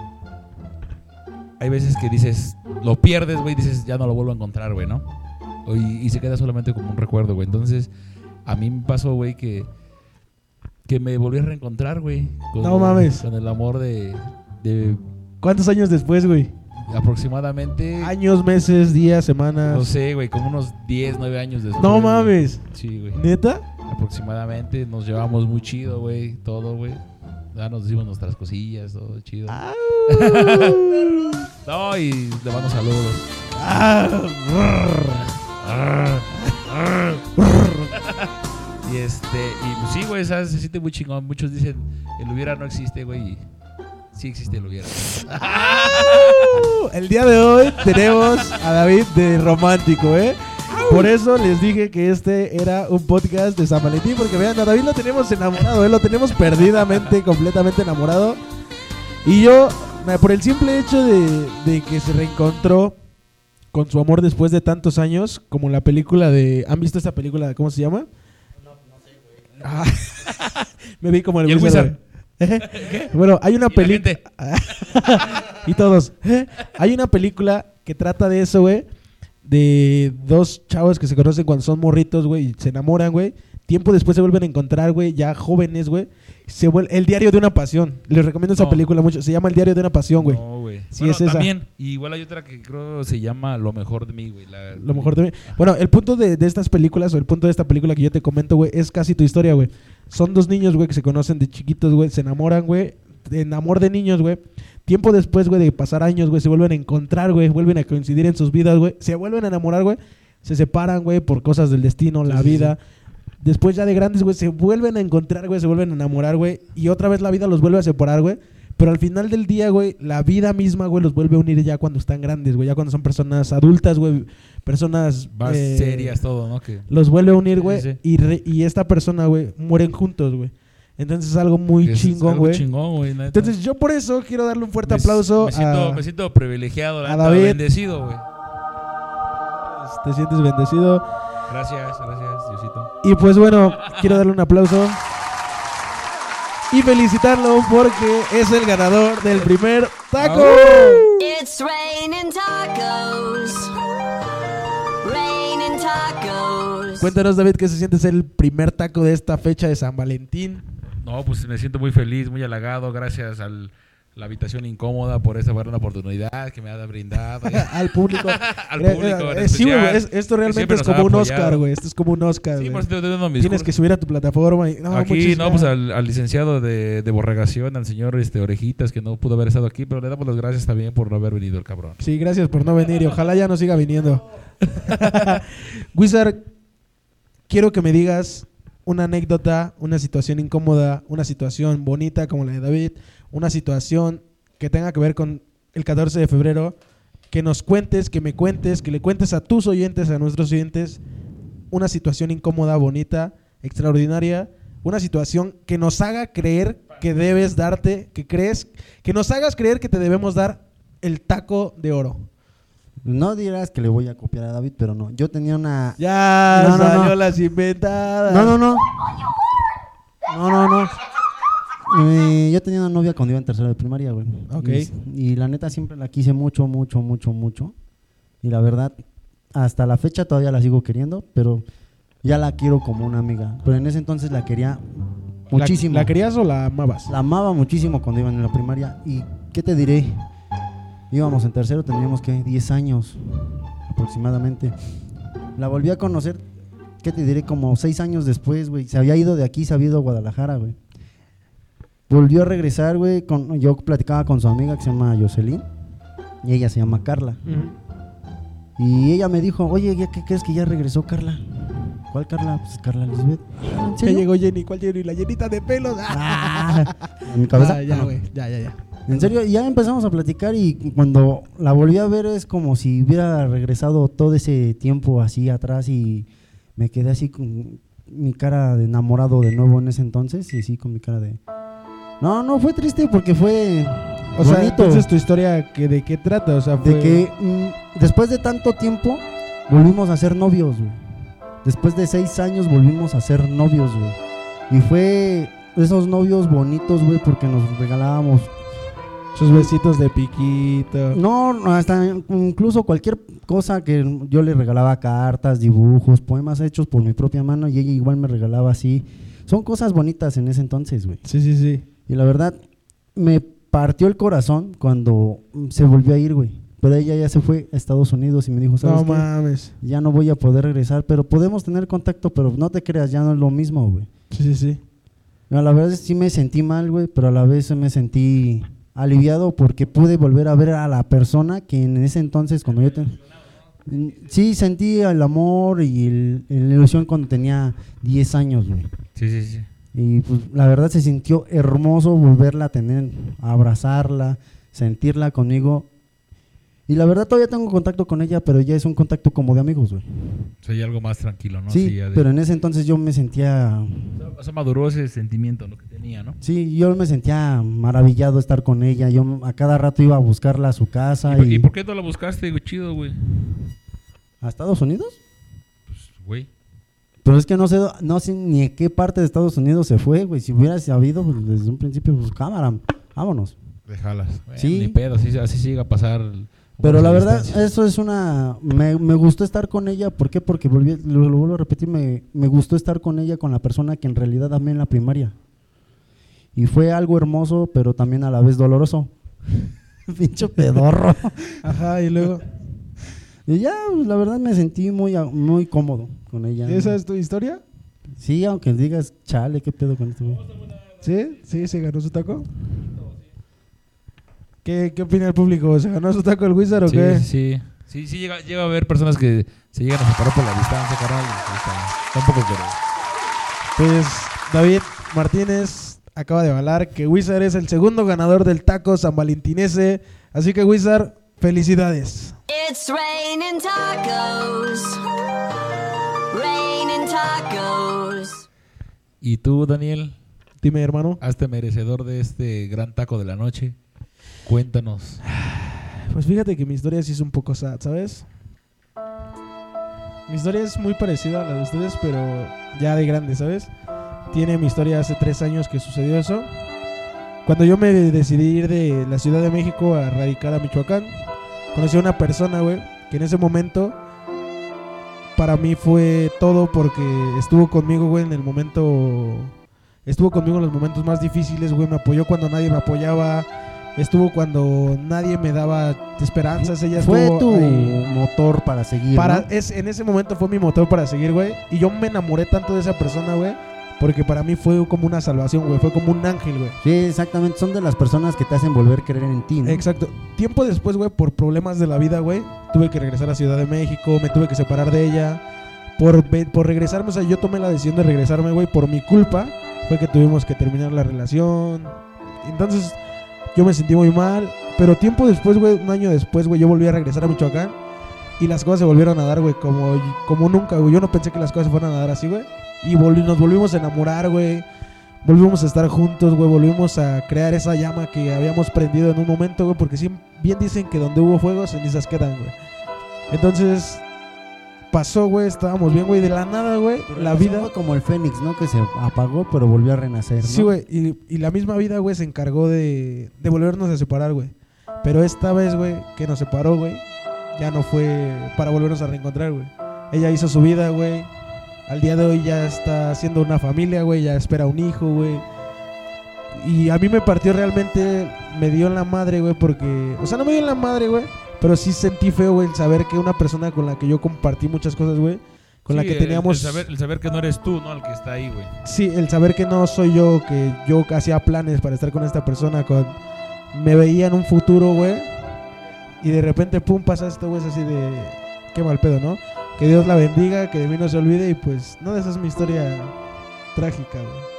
Speaker 2: Hay veces que dices, lo pierdes, güey, dices, ya no lo vuelvo a encontrar, güey, ¿no? Y, y se queda solamente como un recuerdo, güey. Entonces, a mí me pasó, güey, que. Que me volví a reencontrar, güey.
Speaker 1: No mames.
Speaker 2: Con el amor de. de
Speaker 1: ¿Cuántos años después, güey?
Speaker 2: aproximadamente.
Speaker 1: Años, meses, días, semanas.
Speaker 2: No sé, güey, como unos 10, 9 años después.
Speaker 1: No mames.
Speaker 2: Sí, güey.
Speaker 1: ¿Neta?
Speaker 2: Aproximadamente nos llevamos muy chido, güey. Todo, güey. Ya nos decimos nuestras cosillas, todo chido. No, y le mando saludos. y este, y pues sí, güey, ¿sabes? se siente muy chingón. Muchos dicen, el hubiera no existe, güey. Sí existe el hubiera.
Speaker 1: El día de hoy tenemos a David de Romántico, ¿eh? Por eso les dije que este era un podcast de San Valentín, porque vean, a David lo tenemos enamorado, ¿eh? lo tenemos perdidamente, completamente enamorado. Y yo, eh, por el simple hecho de, de que se reencontró con su amor después de tantos años, como la película de... ¿Han visto esta película? ¿Cómo se llama? Ah, me vi como el,
Speaker 2: ¿Y el
Speaker 1: Wizard. bueno, hay una película... y todos. ¿eh? Hay una película que trata de eso, güey. De dos chavos que se conocen cuando son morritos, güey, y se enamoran, güey. Tiempo después se vuelven a encontrar, güey, ya jóvenes, güey. Se vuel- El diario de una pasión. Les recomiendo esa
Speaker 2: No.
Speaker 1: película mucho. Se llama El diario de una pasión, güey.
Speaker 2: No, güey.
Speaker 1: Sí,
Speaker 2: Bueno,
Speaker 1: es esa.
Speaker 2: También, y igual hay otra que creo se llama Lo mejor de mí, güey. la-
Speaker 1: Lo mejor de mí. Bueno, el punto de, de estas películas, o el punto de esta película que yo te comento, güey, es casi tu historia, güey. Son dos niños, güey, que se conocen de chiquitos, güey, se enamoran, güey. En amor de niños, güey. Tiempo después, güey, de pasar años, güey, se vuelven a encontrar, güey, vuelven a coincidir en sus vidas, güey. Se vuelven a enamorar, güey. Se separan, güey, por cosas del destino, la
Speaker 2: Sí, sí,
Speaker 1: vida. Después ya de grandes, güey, se vuelven a encontrar, güey, se vuelven a enamorar, güey. Y otra vez la vida los vuelve a separar, güey. Pero al final del día, güey, la vida misma, güey, los vuelve a unir ya cuando están grandes, güey. Ya cuando son personas adultas, güey. Personas...
Speaker 2: Más
Speaker 1: eh,
Speaker 2: serias, todo, ¿no? Que,
Speaker 1: Los vuelve a unir, güey.
Speaker 2: sí.
Speaker 1: Y, y esta persona, güey, mueren juntos, güey. Entonces es algo muy
Speaker 2: es
Speaker 1: chingón,
Speaker 2: algo
Speaker 1: güey.
Speaker 2: chingón, güey. neta.
Speaker 1: Entonces yo por eso quiero darle un fuerte
Speaker 2: Me-
Speaker 1: aplauso
Speaker 2: Me siento,
Speaker 1: a...
Speaker 2: me siento privilegiado, la
Speaker 1: a David.
Speaker 2: bendecido, güey.
Speaker 1: Te sientes bendecido.
Speaker 2: Gracias, gracias, Diosito.
Speaker 1: Y pues bueno, quiero darle un aplauso. Y felicitarlo porque es el ganador del primer taco.
Speaker 4: It's raining tacos. Raining tacos.
Speaker 1: Cuéntanos, David, qué se siente ser el primer taco de esta fecha de San Valentín.
Speaker 2: No, pues me siento muy feliz, muy halagado. Gracias a la habitación incómoda por esta buena oportunidad que me ha brindado.
Speaker 1: Al público.
Speaker 2: Al
Speaker 1: Eh,
Speaker 2: público. en
Speaker 1: eh, sí, es- esto realmente es como un. Oscar, güey. Esto es como un Oscar.
Speaker 2: Sí, por mis
Speaker 1: Tienes que subir a tu plataforma. Y, no,
Speaker 2: aquí, no, pues al licenciado de, de borregación, al señor este, Orejitas, que no pudo haber estado aquí, pero le damos las gracias también por no haber venido el cabrón.
Speaker 1: Sí, gracias por no venir y ojalá ya no siga viniendo. Wizard, quiero que me digas una anécdota, una situación incómoda, una situación bonita como la de David, una situación que tenga que ver con el 14 de febrero, que nos cuentes, que me cuentes, que le cuentes a tus oyentes, a nuestros oyentes, una situación incómoda, bonita, extraordinaria, una situación que nos haga creer que debes darte, que crees, que nos hagas creer que te debemos dar el taco de oro.
Speaker 3: No dirás que le voy a copiar a David, pero no. Yo tenía una...
Speaker 1: Ya
Speaker 3: No, no,
Speaker 1: salió
Speaker 3: no.
Speaker 1: las inventadas.
Speaker 3: No, no, no. No, no, no. Eh, yo tenía una novia cuando iba en tercero de primaria, güey.
Speaker 1: Ok.
Speaker 3: Y, y la neta siempre la quise mucho, mucho, mucho, mucho. Y la verdad, hasta la fecha todavía la sigo queriendo, pero ya la quiero como una amiga. Pero en ese entonces la quería
Speaker 1: ¿La-
Speaker 3: muchísimo.
Speaker 1: ¿La, querías o la amabas?
Speaker 3: La amaba muchísimo cuando iban en la primaria. ¿Y qué te diré? Íbamos en tercero, teníamos que 10 años aproximadamente. La volví a conocer ¿qué te diré? Como seis años después, güey. Se había ido de aquí, se había ido a Guadalajara, güey. Volvió a regresar, güey. Con, yo platicaba con su amiga que se llama Jocelyn. Y ella se llama Carla. Y ella me dijo, oye, ¿ya ¿qué crees que ya regresó Carla? ¿Cuál Carla? Pues Carla Lisbeth. "Ah, ¿En
Speaker 1: Ya
Speaker 3: serio?"
Speaker 1: llegó Jenny, ¿cuál Jenny? La llenita de pelos.
Speaker 3: Ah, en mi cabeza.
Speaker 1: Ah, ya,
Speaker 3: Ah,
Speaker 1: güey. Ya, ya, ya.
Speaker 3: En serio, ya empezamos a platicar y cuando la volví a ver es como si hubiera regresado todo ese tiempo así atrás y me quedé así con mi cara de enamorado de nuevo en ese entonces y sí con mi cara de... No, no, fue triste porque fue
Speaker 1: O sea,
Speaker 3: bonito.
Speaker 1: entonces tu historia, que ¿de qué trata? O sea, fue...
Speaker 3: de que mm, después de tanto tiempo volvimos a ser novios, güey. Después de seis años volvimos a ser novios, güey. Y fue esos novios bonitos, güey, porque nos regalábamos
Speaker 1: Sus besitos de piquito.
Speaker 3: No, no, hasta incluso cualquier cosa que yo le regalaba cartas, dibujos, poemas hechos por mi propia mano y ella igual me regalaba así. Son cosas bonitas en ese entonces, güey.
Speaker 1: Sí, sí, sí.
Speaker 3: Y la verdad, me partió el corazón cuando se volvió a ir, güey. Pero ella ya se fue a Estados Unidos y me dijo, ¿sabes
Speaker 1: No
Speaker 3: qué?
Speaker 1: mames.
Speaker 3: Ya no voy a poder regresar, pero podemos tener contacto, pero no te creas, ya no es lo mismo, güey.
Speaker 1: Sí, sí, sí.
Speaker 3: No, la verdad sí me sentí mal, güey, pero a la vez me sentí aliviado porque pude volver a ver a la persona que en ese entonces, cuando yo... te- Mm, Sí, sentí el amor y el- la ilusión cuando tenía 10 años, güey.
Speaker 2: Sí, sí, sí.
Speaker 3: Y pues la verdad se sintió hermoso volverla a tener, a abrazarla, sentirla conmigo. Y la verdad todavía tengo contacto con ella, pero ya es un contacto como de amigos, güey.
Speaker 2: O sea, ya algo más tranquilo, ¿no?
Speaker 3: sí,
Speaker 2: de-
Speaker 3: pero en ese entonces yo me sentía
Speaker 2: O sea, maduró ese sentimiento, lo que tenía, ¿no?
Speaker 3: Sí, yo me sentía maravillado estar con ella. Yo a cada rato iba a buscarla a su casa.
Speaker 2: ¿Y,
Speaker 3: Y,
Speaker 2: y por qué no la buscaste, güey? Chido, güey.
Speaker 3: ¿A Estados Unidos?
Speaker 2: Pues, güey.
Speaker 3: Pero es que no sé, no sé ni a qué parte de Estados Unidos se fue, güey. Si hubiera sabido pues, desde un principio, pues cámara, vámonos.
Speaker 2: Déjalas. Bueno,
Speaker 3: Sí.
Speaker 2: Ni pedo, así, así llega a pasar.
Speaker 3: Pero la verdad,
Speaker 2: distancias.
Speaker 3: eso es una... Me, me gustó estar con ella. ¿Por qué? Porque, volví, lo, lo vuelvo a repetir, me, me gustó estar con ella, con la persona que en realidad amé en la primaria. Y fue algo hermoso, pero también a la vez doloroso. Pincho pedorro.
Speaker 1: Ajá, y luego.
Speaker 3: Y ya, pues, la verdad me sentí muy, muy cómodo con ella.
Speaker 1: ¿Esa es tu historia?
Speaker 3: Sí, aunque digas, chale, qué pedo con esto.
Speaker 1: ¿Sí? ¿Sí? ¿Se ganó su taco? ¿Qué, qué opina el público? ¿Se ganó su taco el Wizard o
Speaker 2: sí,
Speaker 1: qué?
Speaker 2: sí, sí. Sí, sí llega, llega a haber personas que se llegan a separar por la distancia, carnal. y Está, está un poco pero
Speaker 1: Pues David Martínez acaba de avalar que Wizard es el segundo ganador del taco San Valentinese. Así que Wizard, felicidades.
Speaker 4: It's raining tacos. Raining tacos.
Speaker 2: Y tú, Daniel,
Speaker 1: Dime, hermano.
Speaker 2: hazte merecedor de este gran taco de la noche. Cuéntanos.
Speaker 1: Pues fíjate que mi historia sí es un poco sad, ¿sabes? Mi historia es muy parecida a la de ustedes, pero ya de grande, ¿sabes? Tiene mi historia hace tres años que sucedió eso. Cuando yo me decidí ir de la Ciudad de México a radicar a Michoacán, conocí a una persona, güey, que en ese momento para mí fue todo porque estuvo conmigo, güey, en el momento... Estuvo conmigo en los momentos más difíciles, güey, me apoyó cuando nadie me apoyaba, estuvo cuando nadie me daba esperanzas, ella
Speaker 3: Fue
Speaker 1: estuvo
Speaker 3: tu motor para seguir,
Speaker 1: Para,
Speaker 3: ¿no?
Speaker 1: es, en ese momento fue mi motor para seguir, güey. Y yo me enamoré tanto de esa persona, güey. Porque para mí fue como una salvación, güey. Fue como un ángel, güey.
Speaker 3: Sí, exactamente. Son de las personas que te hacen volver a creer en ti, ¿no?
Speaker 1: Exacto. Tiempo después, güey, por problemas de la vida, güey, tuve que regresar a Ciudad de México, me tuve que separar de ella. Por, por regresarme, o sea, yo tomé la decisión de regresarme, güey, por mi culpa. Fue que tuvimos que terminar la relación. Entonces, yo me sentí muy mal. Pero tiempo después, güey, un año después, güey, yo volví a regresar a Michoacán. Y las cosas se volvieron a dar, güey, como, como nunca, güey. Yo no pensé que las cosas se fueran a dar así, güey. Y volvi- nos volvimos a enamorar, güey. Volvimos a estar juntos, güey. Volvimos a crear esa llama que habíamos prendido en un momento, güey. Porque sí, bien dicen que donde hubo fuego, cenizas quedan, güey. Entonces, pasó, güey. Estábamos bien, güey. De la nada, güey. La vida.
Speaker 3: fue como el Fénix, ¿no? Que se apagó, pero volvió a renacer, ¿no?
Speaker 1: Sí, güey. Y, y la misma vida, güey, se encargó de, de volvernos a separar, güey. Pero esta vez, güey, que nos separó, güey, ya no fue para volvernos a reencontrar, güey. Ella hizo su vida, güey. Al día de hoy ya está haciendo una familia, güey. Ya espera un hijo, güey. Y a mí me partió realmente, me dio en la madre, güey, porque... O sea, no me dio en la madre, güey. Pero sí sentí feo, güey, el saber que una persona con la que yo compartí muchas cosas, güey, con la que
Speaker 2: el-
Speaker 1: teníamos...
Speaker 2: El, saber, el saber que no eres tú, ¿no? El que está ahí, güey.
Speaker 1: Sí, el saber que no soy yo, que yo hacía planes para estar con esta persona, con me veía en un futuro, güey. Y de repente, pum, pasa esto, güey, es así de... Qué mal pedo, ¿no? Que Dios la bendiga, que de mí no se olvide y pues, no, esa es mi historia trágica, güey.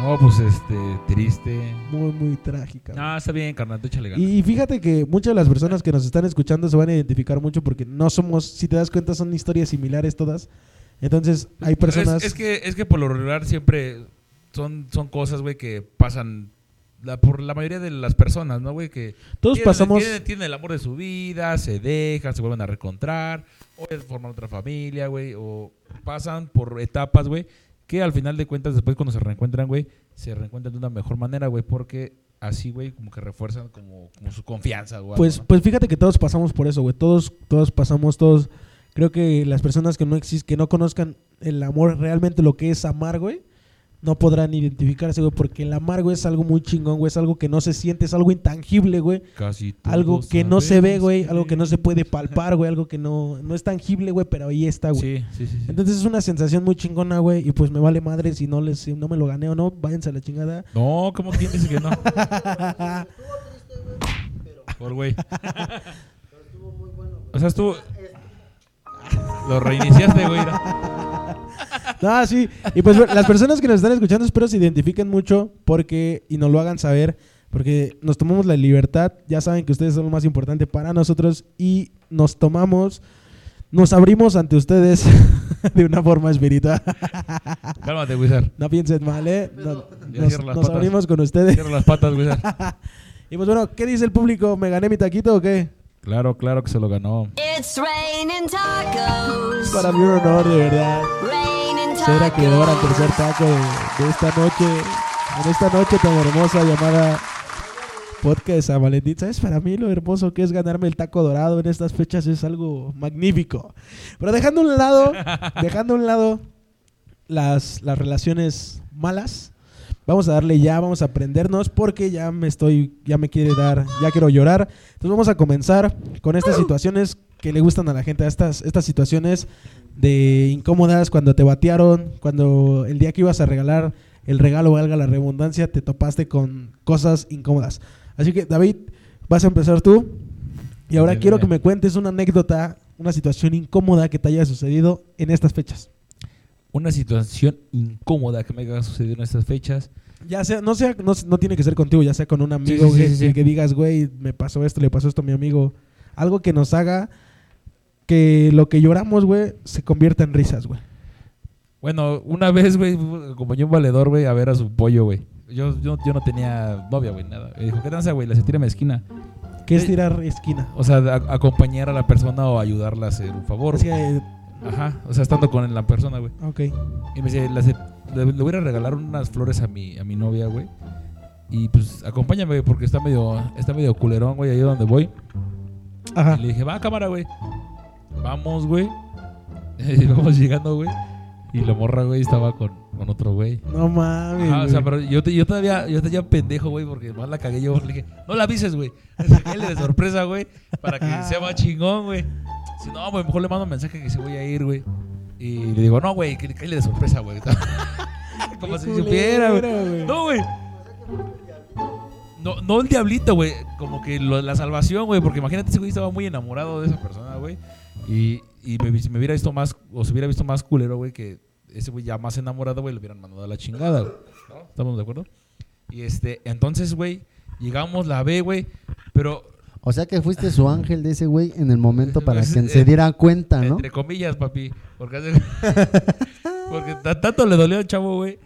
Speaker 2: No, pues este, triste.
Speaker 1: Muy, muy trágica.
Speaker 2: Ah, está bien, carnal, échale ganas.
Speaker 1: Y fíjate que muchas de las personas que nos están escuchando se van a identificar mucho porque no somos, si te das cuenta, son historias similares todas. Entonces, hay
Speaker 2: es-
Speaker 1: personas...
Speaker 2: Es, que, es que por lo regular siempre son, son cosas, güey, que pasan la- por la mayoría de las personas, ¿no, güey? Que
Speaker 1: todos
Speaker 2: tienen,
Speaker 1: pasamos...
Speaker 2: Tienen, tienen el amor de su vida, se dejan, se vuelven a reencontrar, o forman otra familia, güey, o pasan por etapas, güey, que al final de cuentas, después cuando se reencuentran, güey, se reencuentran de una mejor manera, güey, porque así, güey, como que refuerzan como, como su confianza, güey.
Speaker 1: Pues, pues fíjate que todos pasamos por eso, güey. Todos, todos pasamos, todos. Creo que las personas que no exis- que no conozcan el amor realmente lo que es amar, güey, no podrán identificarse, güey, porque el amar, güey, es algo muy chingón, güey, es algo que no se siente, es algo intangible, güey.
Speaker 2: Casi
Speaker 1: Algo que no se ve, güey, algo que no se puede palpar, güey, algo que no, no es tangible, güey, pero ahí está, güey.
Speaker 2: Sí, sí, sí. sí.
Speaker 1: Entonces es una sensación muy chingona, güey, y pues me vale madre si no les si no me lo gané o no, váyanse a la chingada.
Speaker 2: No, ¿cómo quién dice que no? Por güey. O sea, estuvo. Lo reiniciaste, güey.
Speaker 1: No, sí. Y pues las personas que nos están escuchando espero se identifiquen mucho porque y nos lo hagan saber porque nos tomamos la libertad. Ya saben que ustedes son lo más importante para nosotros y nos tomamos, nos abrimos ante ustedes de una forma espiritual.
Speaker 2: Cálmate, Wizard.
Speaker 1: No piensen mal, ¿eh? Nos
Speaker 2: cierra las
Speaker 1: nos
Speaker 2: patas.
Speaker 1: abrimos con ustedes.
Speaker 2: Cierra las patas, Wizard.
Speaker 1: Y pues bueno, ¿qué dice el público? ¿Me gané mi taquito o qué?
Speaker 2: Claro, claro que se lo ganó.
Speaker 4: It's raining tacos.
Speaker 1: Para mí un honor, de verdad.
Speaker 4: Raining
Speaker 1: ser acreedor al tercer taco de, de esta noche, en esta noche tan hermosa llamada Podcast San Valentín. ¿Sabes? Para mí lo hermoso que es ganarme el taco dorado en estas fechas es algo magnífico. Pero dejando a un lado, dejando a un lado las, las relaciones malas, vamos a darle ya, vamos a aprendernos porque ya me estoy, ya me quiere dar, ya quiero llorar. Entonces vamos a comenzar con estas situaciones que le gustan a la gente, estas, estas situaciones de incómodas cuando te batearon, cuando el día que ibas a regalar el regalo, valga la redundancia, te topaste con cosas incómodas. Así que David, vas a empezar tú. Y ahora
Speaker 2: Bien,
Speaker 1: quiero
Speaker 2: bien.
Speaker 1: que me cuentes una anécdota, una situación incómoda que te haya sucedido en estas fechas.
Speaker 2: Una situación incómoda que me haya sucedido en estas fechas.
Speaker 1: Ya sea, no sea, no, no tiene que ser contigo, ya sea con un amigo,
Speaker 2: sí, sí,
Speaker 1: que,
Speaker 2: sí, sí.
Speaker 1: que- que digas, güey, me pasó esto, le pasó esto a mi amigo. Algo que nos haga que lo que lloramos, güey, se convierta en risas, güey.
Speaker 2: Bueno, una vez, güey, acompañé un valedor, güey, a ver a su pollo, güey. Yo, yo, yo no tenía novia, güey, nada. Me dijo, ¿qué danza, güey? La se tira mi esquina.
Speaker 1: Que es
Speaker 2: Sí.
Speaker 1: tirar esquina.
Speaker 2: O sea, a- acompañar a la persona o ayudarla a hacer un favor.
Speaker 1: Que,
Speaker 2: Ajá, o sea, estando con la persona, güey.
Speaker 1: ok.
Speaker 2: Y me dice, "La se- le, le voy a regalar unas flores a mi, a mi novia, güey. Y pues acompáñame, güey, porque está medio, está medio culerón, güey, ahí donde voy.
Speaker 1: Ajá.
Speaker 2: Y le dije, va, cámara, güey. Vamos, güey. Vamos llegando, güey. Y la morra, güey, estaba con, con otro güey.
Speaker 1: No mames.
Speaker 2: Ajá, o sea, pero yo, te- yo todavía, yo todavía pendejo, güey, porque más la cagué yo. Le dije, no la avises, güey. Él de sorpresa, güey, para que sea más chingón, güey. Si no, güey, mejor le mando un mensaje que se voy a ir, güey. Y le digo, no, güey, que caíle de sorpresa, güey. Como si supiera, güey. No, güey. No, no el diablito, güey. Como que lo- la salvación, güey. Porque imagínate, ese güey estaba muy enamorado de esa persona, güey. Y, y me, si me hubiera visto más, o se hubiera visto más culero, güey, que ese güey ya más enamorado, güey, le hubieran mandado a la chingada, güey. ¿No? ¿Estamos de acuerdo? Y este, entonces, güey, llegamos, la ve, güey. Pero,
Speaker 3: O sea que fuiste su ángel de ese güey en el momento para que
Speaker 2: eh,
Speaker 3: se diera cuenta, ¿no?
Speaker 2: entre comillas, papi. Porque, porque ta- tanto le dolió al chavo, güey.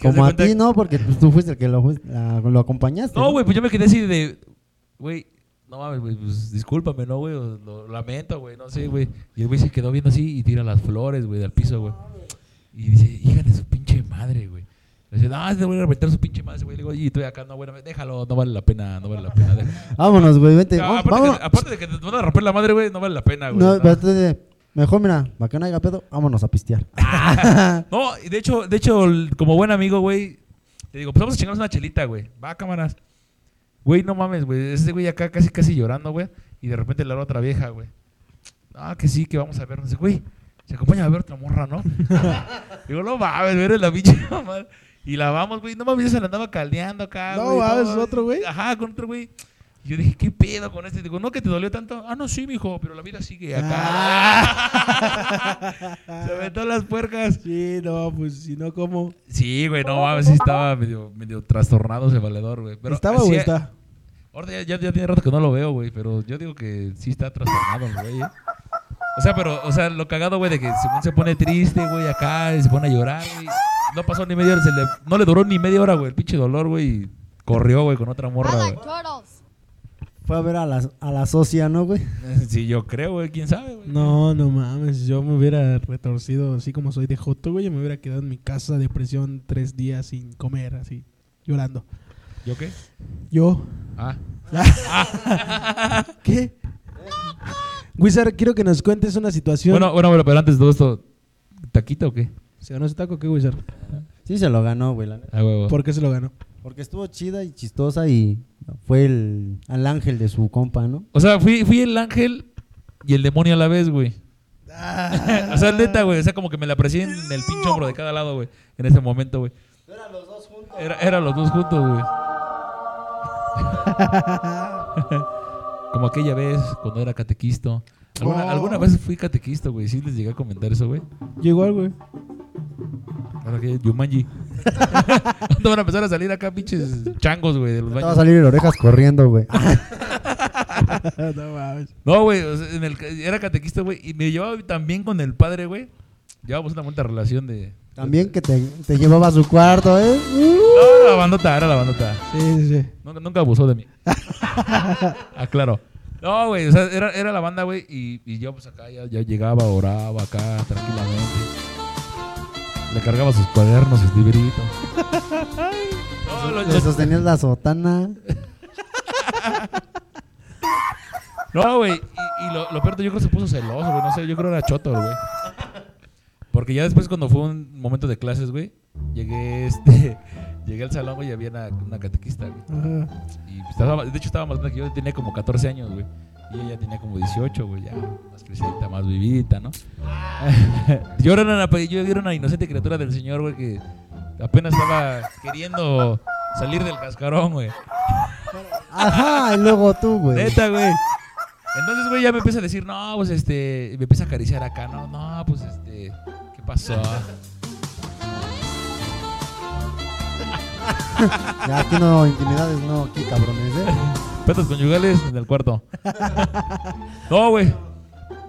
Speaker 3: Como a ti, ¿no? Porque pues, tú fuiste el que lo, lo acompañaste.
Speaker 2: No, güey, pues yo me quedé así de, güey, no mames, güey, pues discúlpame, ¿no, güey? Lo lamento, güey, no sé, güey. Y el güey se quedó viendo así y tira las flores, güey, del piso, güey. Y dice, hija de su pinche madre, güey. Le dice, no, te voy a reventar su pinche madre, güey. Le digo, y estoy acá, no, bueno, déjalo, no vale la pena, no vale la pena. déjalo".
Speaker 3: Vámonos, güey, vente.
Speaker 2: Ah, aparte,
Speaker 3: vámonos.
Speaker 2: que, aparte de que te van a romper la madre, güey, no vale la pena, güey.
Speaker 3: No,
Speaker 2: ¿no?
Speaker 3: mejor mira, para que no haya pedo, vámonos a pistear.
Speaker 2: No, y de hecho, de hecho, como buen amigo, güey, le digo, pues vamos a chingarnos una chelita, güey. Va, cámaras. Güey, no mames, güey. Ese güey acá casi, casi llorando, güey. Y de repente le habla otra vieja, güey. Ah, que sí, que vamos a vernos. Güey, se acompaña a ver otra morra, ¿no? Digo, no mames, ver la pinche mamá. Y la vamos, güey. No mames, se la andaba caldeando acá,
Speaker 1: No
Speaker 2: güey.
Speaker 1: mames, ¿otro güey?
Speaker 2: Ajá, con otro güey. Y yo dije, ¿qué pedo con este? Digo, no, que te dolió tanto. Ah, no, sí, mijo, pero la vida sigue acá.
Speaker 1: Ah.
Speaker 2: se aventó las puercas.
Speaker 1: Sí, no, pues si no, ¿cómo?
Speaker 2: Sí, güey, no mames, sí estaba medio, medio trastornado ese valedor, güey. Pero
Speaker 1: ¿Estaba o
Speaker 2: así-
Speaker 1: está?
Speaker 2: Ahora ya, ya, ya tiene rato que no lo veo, güey, pero yo digo que sí está trastornado el güey, ¿eh? O sea, pero, o sea, lo cagado, güey, de que según se pone triste, güey, acá, y se pone a llorar, güey. No pasó ni media hora, se le- no le duró ni media hora, güey, el pinche dolor, güey, y corrió, güey, con otra morra, güey.
Speaker 3: Fue a ver a la, a la socia, ¿no, güey?
Speaker 2: Sí, yo creo, güey, quién sabe, güey.
Speaker 1: No, no mames, yo me hubiera retorcido así como soy de joto, güey, y me hubiera quedado en mi casa de presión tres días sin comer, así, llorando.
Speaker 2: ¿Yo qué?
Speaker 1: Yo,
Speaker 2: Ah.
Speaker 1: ¿qué? Wizard, quiero que nos cuentes una situación.
Speaker 2: Bueno, bueno, bueno, pero antes de todo esto, ¿taquito o qué?
Speaker 1: ¿Se ganó ese taco qué, Wizard?
Speaker 3: Sí se lo ganó, güey. la neta.
Speaker 2: Ah, huevo.
Speaker 1: ¿Por qué se lo ganó?
Speaker 3: Porque estuvo chida y chistosa y fue el, al ángel de su compa, ¿no?
Speaker 2: O sea, fui, fui el ángel y el demonio a la vez, güey. o sea, neta, güey. O sea, como que me la aprecié en el pinche hombro de cada lado, güey. En ese momento, güey.
Speaker 3: Eran los dos juntos.
Speaker 2: Era, eran los dos juntos, güey. como aquella vez cuando era catequisto. ¿Alguna,
Speaker 1: Oh.
Speaker 2: alguna vez fui catequisto, güey. Sí les llegué a comentar eso, güey.
Speaker 1: Yo igual, güey.
Speaker 2: Ahora que Yumanji. ¿Cuándo van a empezar a salir acá pinches changos, güey, de los
Speaker 3: va a salir el orejas corriendo, güey.
Speaker 1: no mames.
Speaker 2: No, güey, o sea, en el, era catequista, güey, y me llevaba también con el padre, güey. Llevábamos una buena relación de...
Speaker 3: También que te, te llevaba a su cuarto, ¿eh?
Speaker 2: No, la bandota, era la bandota.
Speaker 1: Sí, sí, sí.
Speaker 2: Nunca, nunca abusó de mí. Aclaro. No, güey, o sea, era, era la banda, güey, y, y yo pues acá ya, ya llegaba, oraba acá tranquilamente. Le cargaba sus cuadernos, sus libritos. No, lo-
Speaker 3: Le
Speaker 2: lo-
Speaker 3: sostenías la sotana.
Speaker 2: No, güey. Y, y lo, lo peor, yo creo que se puso celoso, güey. No sé, yo creo que era choto, güey. Porque ya después, cuando fue un momento de clases, güey, llegué, este, llegué al salón, güey, y había una, una catequista, güey.
Speaker 1: Ajá.
Speaker 2: Y estaba, de hecho, estaba más grande que yo. Tenía como 14 años, güey. Y ella tenía como 18, güey, ya más crecidita, más vividita, ¿no? yo, era una, yo era una inocente criatura del Señor, güey, que apenas estaba queriendo salir del cascarón, güey.
Speaker 3: Ajá, y luego tú, güey.
Speaker 2: Neta, güey. Entonces, güey, ya me empieza a decir, no, pues este, me empieza a acariciar acá, no, no, pues este, ¿qué pasó?
Speaker 3: Ya aquí no, intimidades no, aquí cabrones, ¿eh?
Speaker 2: Petos conyugales en el cuarto. No, güey.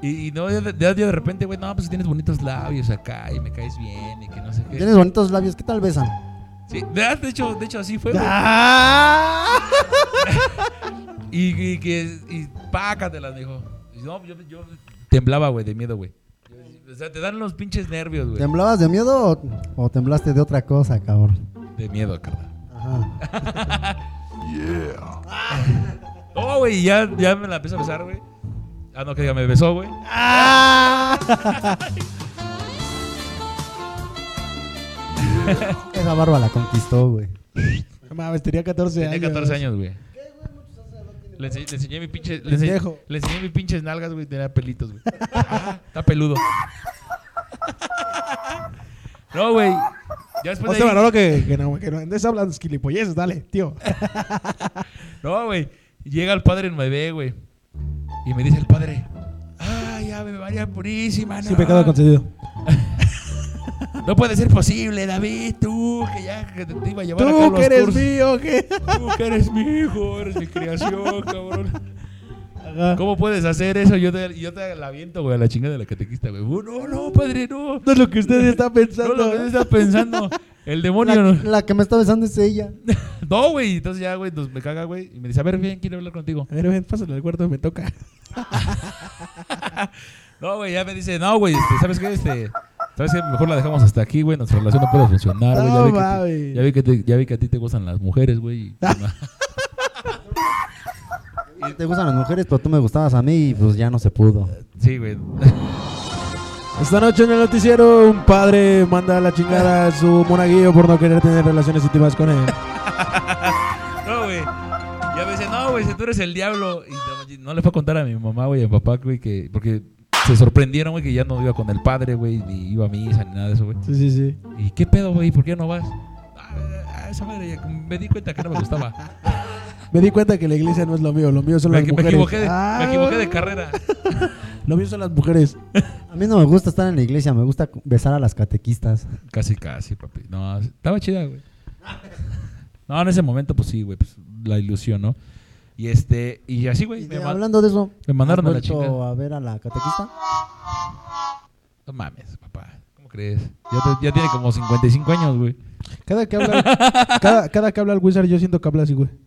Speaker 2: Y, y no, ya de, ya de repente, güey, no, pues tienes bonitos labios acá y me caes bien y que no sé qué.
Speaker 3: Tienes bonitos labios, ¿qué tal besan?
Speaker 2: Sí, de, de hecho, de hecho así fue, güey.
Speaker 1: ¡Ah!
Speaker 2: Y, y que, y pácatelas, dijo. Y no, yo, yo temblaba, güey, de miedo, güey. O sea, te dan los pinches nervios, güey.
Speaker 3: ¿Temblabas de miedo o, o temblaste de otra cosa, cabrón?
Speaker 2: De miedo, carnal.
Speaker 3: Ajá.
Speaker 2: No, güey, ya, ya me la empezó a besar, güey. Ah, no, que diga, me besó, güey.
Speaker 3: Esa barba la conquistó, güey.
Speaker 1: No mames, tenía 14 años.
Speaker 2: Tenía 14 años, güey. Le enseñé, le enseñé mi pinche. Le enseñé, le enseñé mis pinches nalgas, güey. Tenía pelitos, güey. Ah, está peludo. No, güey. Ya después
Speaker 1: José
Speaker 2: de ahí-
Speaker 1: Manolo que, que no, que no andes hablando esquilipolleces, dale, tío.
Speaker 2: No, güey. Llega el padre en bebé, güey. Y me dice el padre. Ay, Ave María Purísima, no.
Speaker 1: Sin pecado concedido.
Speaker 2: No puede ser posible, David. Tú, que ya que te, iba a llevar
Speaker 1: Tú
Speaker 2: los
Speaker 1: que eres
Speaker 2: cursos.
Speaker 1: mío, que.
Speaker 2: Tú que eres mi hijo, eres mi creación, cabrón.
Speaker 1: Ajá.
Speaker 2: ¿Cómo puedes hacer eso? Yo te, yo te la aviento, güey, a la chingada de la catequista, güey. No, no, padre, no.
Speaker 1: No es lo que usted está
Speaker 2: No
Speaker 1: pensando.
Speaker 2: lo que estás pensando. El demonio
Speaker 3: La,
Speaker 2: no.
Speaker 3: la que me está besando es ella.
Speaker 2: No, güey. Entonces ya, güey, me caga, güey. Y me dice, a ver, bien, quiero hablar contigo.
Speaker 1: A ver, ven, pásale al cuarto, me toca.
Speaker 2: No, güey, ya me dice, no, güey, este, ¿sabes qué? Este, ¿sabes qué? Mejor la dejamos hasta aquí, güey. Nuestra relación no puede funcionar, güey. ya,
Speaker 1: No
Speaker 2: vi que te- ya vi que te- ya vi que a ti te gustan las mujeres, güey. y-
Speaker 3: Y te gustan las mujeres, pero tú me gustabas a mí y pues ya no se pudo.
Speaker 2: Sí, güey.
Speaker 1: Esta noche en el noticiero, un padre manda a la chingada a su monaguillo por no querer tener relaciones íntimas con él.
Speaker 2: No, güey. Ya me dice, no, güey, si tú eres el diablo. Y no, no le fue a contar a mi mamá, güey, a mi papá, güey, que. Porque se sorprendieron, güey, que ya no iba con el padre, güey, ni iba a misa, ni nada de eso, güey.
Speaker 1: Sí, sí, sí.
Speaker 2: ¿Y qué pedo, güey? ¿Por qué no vas? Ah, esa madre, ya me di cuenta que no me gustaba.
Speaker 1: Me di cuenta que la iglesia no es lo mío, lo mío son
Speaker 2: Me,
Speaker 1: las
Speaker 2: me
Speaker 1: mujeres.
Speaker 2: equivoqué de,
Speaker 1: Ah,
Speaker 2: me equivoqué de carrera.
Speaker 1: Lo mío son las mujeres.
Speaker 3: A mí no me gusta estar en la iglesia, me gusta besar a las catequistas.
Speaker 2: Casi, casi, papi. No, estaba chida, güey. No, en ese momento, pues sí, güey, pues la ilusión, ¿no? Y este, y así, güey,
Speaker 3: hablando de eso,
Speaker 2: me mandaron
Speaker 3: ¿has
Speaker 2: a la chica.
Speaker 3: a ver a la catequista?
Speaker 2: No mames, papá. ¿Cómo crees? Ya, te- ya tiene como 55 años, güey.
Speaker 1: Cada que habla, cada, cada que habla el Wizard, yo siento que habla así, güey.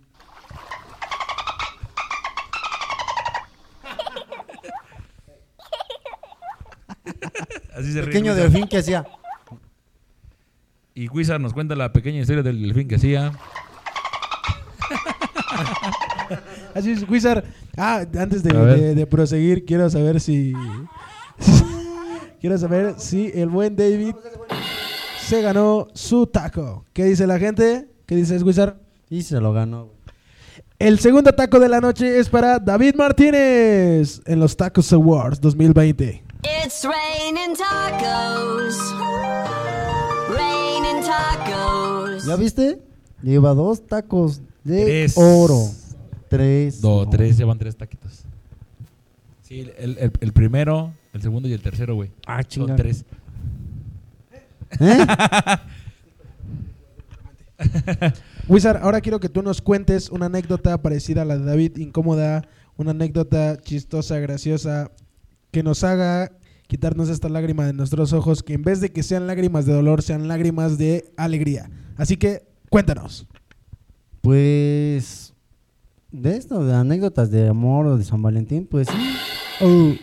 Speaker 2: Así se ríe
Speaker 3: Pequeño
Speaker 2: Wizard.
Speaker 3: delfín que hacía.
Speaker 2: Y Wizard nos cuenta la pequeña historia del delfín que hacía.
Speaker 1: Así es, Wizard. Ah, antes de, proseguir, quiero saber si. quiero saber si el buen David se ganó su taco. ¿Qué dice la gente? ¿Qué dices, Wizard?
Speaker 3: Y se lo ganó.
Speaker 1: El segundo taco de la noche es para David Martínez en los Tacos Awards 2020.
Speaker 4: It's raining tacos. Raining tacos.
Speaker 3: ¿Ya viste? Lleva dos tacos de
Speaker 2: Tres.
Speaker 3: oro. Tres.
Speaker 2: Dos,
Speaker 3: No.
Speaker 2: tres, llevan tres taquitos. Sí, el, el- el primero, el segundo y el tercero, güey.
Speaker 3: Ah,
Speaker 2: Son tres.
Speaker 3: ¿Eh?
Speaker 1: Wizard, ahora quiero que tú nos cuentes una anécdota parecida a la de David, incómoda, una anécdota chistosa, graciosa, que nos haga quitarnos esta lágrima de nuestros ojos, que en vez de que sean lágrimas de dolor, sean lágrimas de alegría. Así que, cuéntanos.
Speaker 3: Pues. De esto, de anécdotas de amor o de San Valentín, pues sí.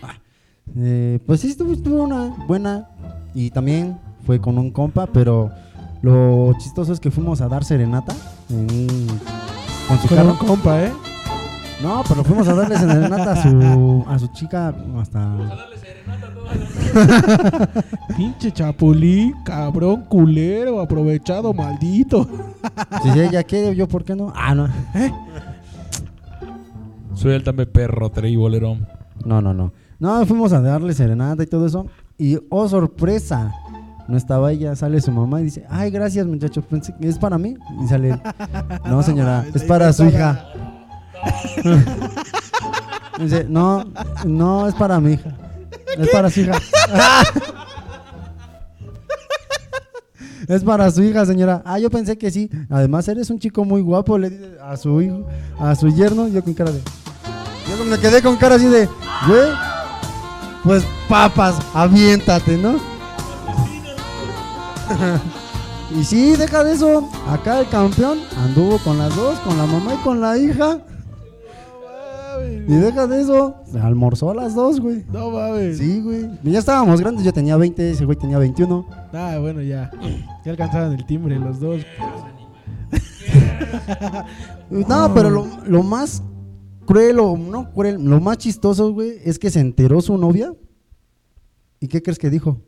Speaker 3: Eh, pues sí, estuvo, estuvo una buena. Y también fue con un compa, pero lo chistoso es que fuimos a dar serenata en un- con su
Speaker 1: con
Speaker 3: carro.
Speaker 1: un compa, ¿eh?
Speaker 3: No, pero fuimos a darle serenata a su, a su chica hasta.
Speaker 1: Pinche chapulín, cabrón, culero, aprovechado, maldito.
Speaker 3: Si ella quiere, yo, ¿por qué no? Ah, no.
Speaker 2: Suéltame, perro, bolero.
Speaker 3: No, no, no. No, fuimos a darle serenata y todo eso. Y, oh, sorpresa. No estaba ella, sale su mamá y dice, ay, gracias muchachos, pensé que es para mí. Y sale, no señora, es para su hija. dice, no, no, es para mi hija. Es para su hija. es para su hija, señora. Ah, yo pensé que sí. Además, eres un chico muy guapo, le dice a su hijo, a su yerno, yo con cara de... Me quedé con cara así de, güey, pues papas, aviéntate, ¿no? y sí, deja de eso. Acá el campeón anduvo con las dos, con la mamá y con la hija. Y deja de eso. Se almorzó a las dos, güey.
Speaker 1: No mames.
Speaker 3: Sí, güey. Ya estábamos grandes, yo tenía 20, ese güey tenía 21.
Speaker 1: Ah, bueno, ya. Ya alcanzaban el timbre los dos.
Speaker 3: No, pero lo, lo más cruel o no cruel, lo más chistoso, güey, es que se enteró su novia. ¿Y qué crees que dijo?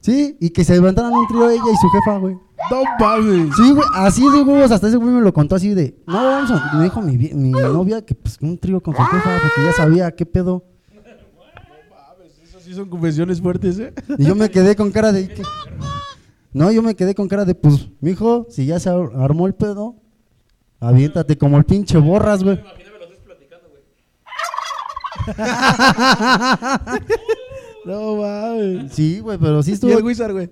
Speaker 3: Sí, y que se levantaran un trío ella y su jefa, güey.
Speaker 1: No mames.
Speaker 3: Sí, güey, así de huevos, hasta ese güey me lo contó así de, no, vamos a, me dijo mi, mi novia que pues un trío con su jefa, porque ya sabía qué pedo.
Speaker 1: Eso sí son confesiones fuertes, ¿eh?
Speaker 3: Y yo me quedé con cara de, ¿qué? No, yo me quedé con cara de, pues, mijo, si ya se ar- armó el pedo, aviéntate como el pinche borras, güey.
Speaker 1: No mames.
Speaker 3: Sí, güey, pero sí
Speaker 1: Y
Speaker 3: estuvo.
Speaker 1: el Wizard, güey.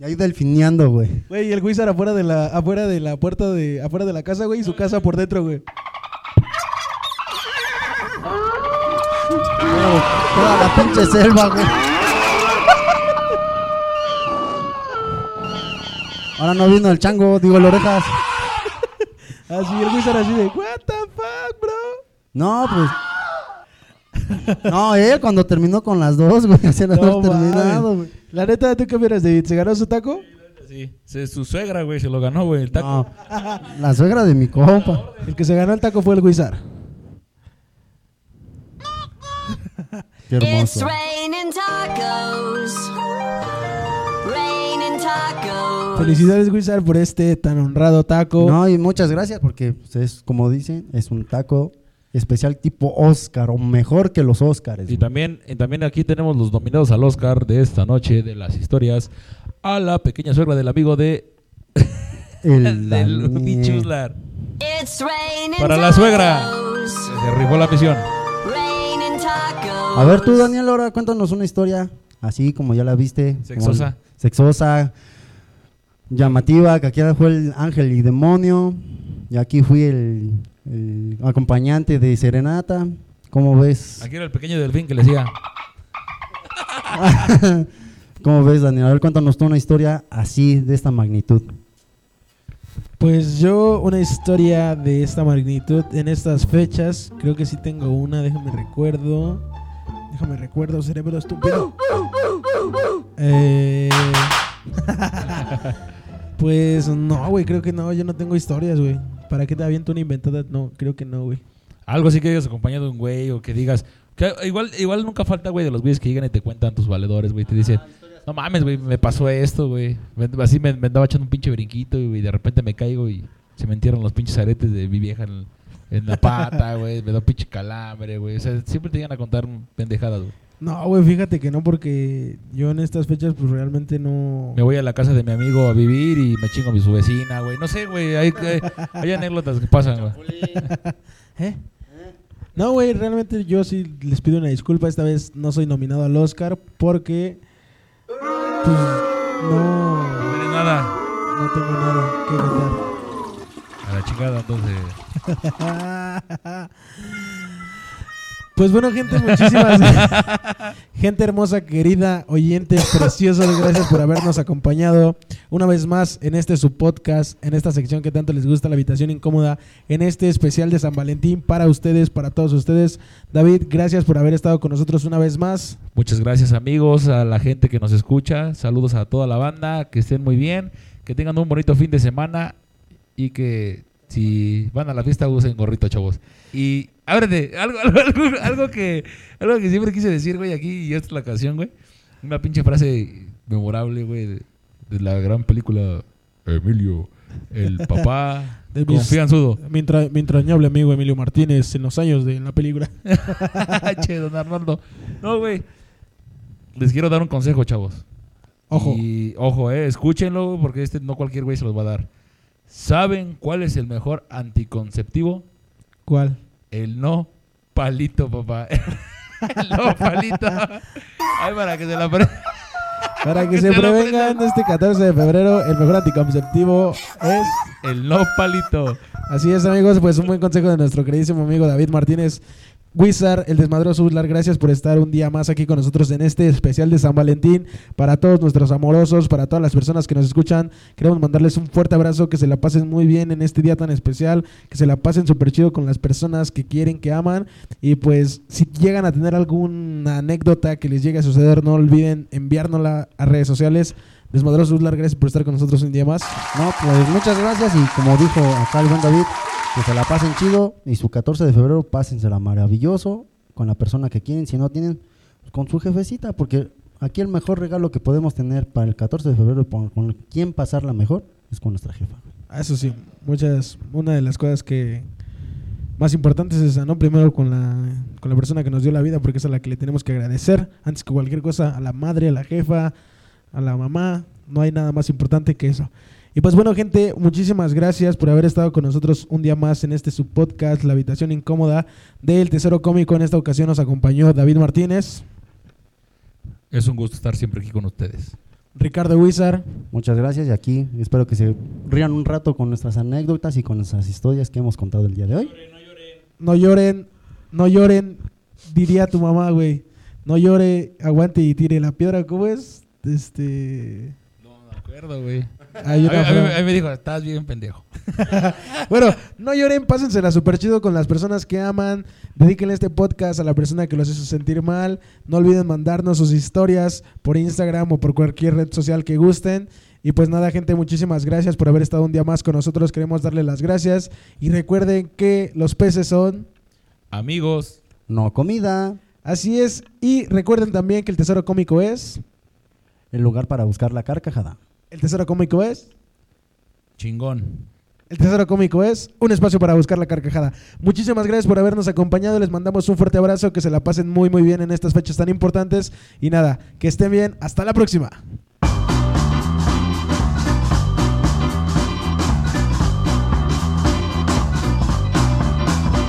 Speaker 3: Y ahí delfineando, güey.
Speaker 1: Güey, y el Wizard afuera de la, afuera de la puerta de, afuera de la casa, güey, y su casa por dentro, güey.
Speaker 3: Toda la pinche selva, güey. Ahora no vino el chango, digo el orejas.
Speaker 1: Así, el Wizard así de, what the.
Speaker 3: No, pues. No, él cuando terminó con las dos, güey. Se las
Speaker 1: No
Speaker 3: terminado, güey.
Speaker 1: La neta, ¿tú qué opinas, David? ¿Se ganó su taco?
Speaker 2: Sí, se- su suegra, güey, se lo ganó, güey, el taco.
Speaker 3: No, la suegra de mi compa.
Speaker 1: El que se ganó el taco fue el Wizard.
Speaker 3: Qué
Speaker 4: It's
Speaker 3: hermoso.
Speaker 4: raining tacos. Raining tacos.
Speaker 1: Felicidades, Wizard, por este tan honrado taco.
Speaker 3: No, y muchas gracias porque pues, es como dicen, es un taco especial tipo Oscar o mejor que los Oscars.
Speaker 2: Y también, y también aquí tenemos los nominados al Oscar de esta noche de las historias a la pequeña suegra del amigo de
Speaker 3: El
Speaker 2: del Para la suegra. Se rifó la misión.
Speaker 3: A ver tú, Daniel, ahora cuéntanos una historia así como ya la viste. como-
Speaker 2: Sexosa.
Speaker 3: sexosa, llamativa, que aquí fue el ángel y demonio. Y aquí fui el, el acompañante de Serenata. ¿Cómo ves?
Speaker 2: Aquí era el pequeño delfín que le decía.
Speaker 3: ¿Cómo ves, Daniel? A ver, cuéntanos tú una historia así, de esta magnitud.
Speaker 1: Pues yo una historia de esta magnitud en estas fechas, creo que sí tengo una, déjame recuerdo. Déjame recuerdo, cerebro estúpido. Eh, pues no, güey, creo que no, yo no tengo historias, güey. ¿Para qué te aviento una inventada? No, creo que no, güey.
Speaker 2: Algo así que digas acompañado de un güey o que digas. Que igual, igual nunca falta, güey, de los güeyes que llegan y te cuentan tus valedores, güey. Te dicen, no mames, güey, me pasó esto, güey. Me- Así me, me andaba echando un pinche brinquito y de repente me caigo y se me entierran los pinches aretes de mi vieja en, en la pata, güey. Me da un pinche calambre, güey. O sea, siempre te llegan a contar pendejadas, güey.
Speaker 1: No, güey, fíjate que no, porque yo en estas fechas, pues realmente no.
Speaker 2: Me voy a la casa de mi amigo a vivir y me chingo a mi su vecina, güey. No sé, güey. Hay, hay, hay anécdotas que pasan, güey.
Speaker 1: ¿Eh? No, güey, realmente yo sí les pido una disculpa. Esta vez no soy nominado al Oscar porque. Pues. No.
Speaker 2: No tienes nada.
Speaker 1: No tengo nada que contar.
Speaker 2: A la chingada, entonces.
Speaker 1: Pues bueno, gente, muchísimas gente hermosa, querida, oyentes preciosos, gracias por habernos acompañado una vez más en este su podcast, en esta sección que tanto les gusta, la habitación incómoda, en este especial de San Valentín para ustedes, para todos ustedes. David, gracias por haber estado con nosotros una vez más.
Speaker 2: Muchas gracias amigos, a la gente que nos escucha, saludos a toda la banda, que estén muy bien, que tengan un bonito fin de semana y que si van a la fiesta usen gorrito, chavos. Y ábrete, algo, algo, algo, algo que, algo que siempre quise decir, güey, aquí y esta es la canción, güey. Una pinche frase memorable, güey, de, de la gran película Emilio, el papá
Speaker 1: De
Speaker 2: confianzudo.
Speaker 1: Mi, entra- mi entrañable amigo Emilio Martínez en los años de la película.
Speaker 2: che, don Arnoldo. No, güey. Les quiero dar un consejo, chavos.
Speaker 1: Ojo.
Speaker 2: Y ojo, eh, escúchenlo porque este no cualquier güey se los va a dar. ¿Saben cuál es el mejor anticonceptivo?
Speaker 1: ¿Cuál?
Speaker 2: El no palito, papá. el no palito. Ay, para que se la pre-
Speaker 1: Para que
Speaker 2: Que
Speaker 1: se
Speaker 2: se
Speaker 1: prevengan este 14 de febrero, el mejor anticonceptivo es
Speaker 2: El no palito.
Speaker 1: Así es, amigos, pues un buen consejo de nuestro queridísimo amigo David Martínez. Wizard, el desmadroso Uslar, gracias por estar un día más aquí con nosotros en este especial de San Valentín. Para todos nuestros amorosos, para todas las personas que nos escuchan, queremos mandarles un fuerte abrazo, que se la pasen muy bien en este día tan especial, que se la pasen súper chido con las personas que quieren, que aman. Y pues si llegan a tener alguna anécdota que les llegue a suceder, no olviden enviárnosla a redes sociales. Desmadroso Uslar, gracias por estar con nosotros un día más.
Speaker 3: No, pues muchas gracias y como dijo acá el buen David, que se la pasen chido y su 14 de febrero pásensela maravilloso con la persona que quieren, si no tienen, pues, con su jefecita, porque aquí el mejor regalo que podemos tener para el 14 de febrero con, con quien pasarla mejor es con nuestra jefa.
Speaker 1: Ah, Eso sí, muchas, una de las cosas que más importantes es esa, ¿no? Primero con la, con la persona que nos dio la vida, porque es a la que le tenemos que agradecer, antes que cualquier cosa, a la madre, a la jefa, a la mamá, no hay nada más importante que eso. Y pues bueno, gente, muchísimas gracias por haber estado con nosotros un día más en este subpodcast, La Habitación Incómoda del Tesoro Cómico. En esta ocasión nos acompañó David Martínez,
Speaker 2: Es un gusto estar siempre aquí con ustedes.
Speaker 1: Ricardo Wizard,
Speaker 3: Muchas gracias y aquí espero que se rían un rato con nuestras anécdotas y con nuestras historias que hemos contado el día de hoy.
Speaker 1: no lloren, no lloren, diría tu mamá, güey. No llore, aguante y tire la piedra, ¿cómo es? Este.
Speaker 2: No, me acuerdo, güey.
Speaker 1: hay
Speaker 2: A
Speaker 1: una
Speaker 2: mí- a mí me dijo, estás bien pendejo.
Speaker 1: Bueno, no lloren, pásensela súper chido con las personas que aman. Dedíquenle este podcast a la persona que los hizo sentir mal. No olviden mandarnos sus historias por Instagram o por cualquier red social que gusten. Y pues nada, gente, muchísimas gracias por haber estado un día más con nosotros. Queremos darle las gracias. Y recuerden que los peces son.
Speaker 2: Amigos,
Speaker 3: No comida,
Speaker 1: Así es. Y recuerden también que el tesoro cómico es.
Speaker 3: El lugar para buscar la carcajada.
Speaker 1: El tesoro cómico es.
Speaker 2: chingón.
Speaker 1: El Tesoro Cómico es un espacio para buscar la carcajada. Muchísimas gracias por habernos acompañado. Les mandamos un fuerte abrazo. Que se la pasen muy, muy bien en estas fechas tan importantes. Y nada, que estén bien. Hasta la próxima.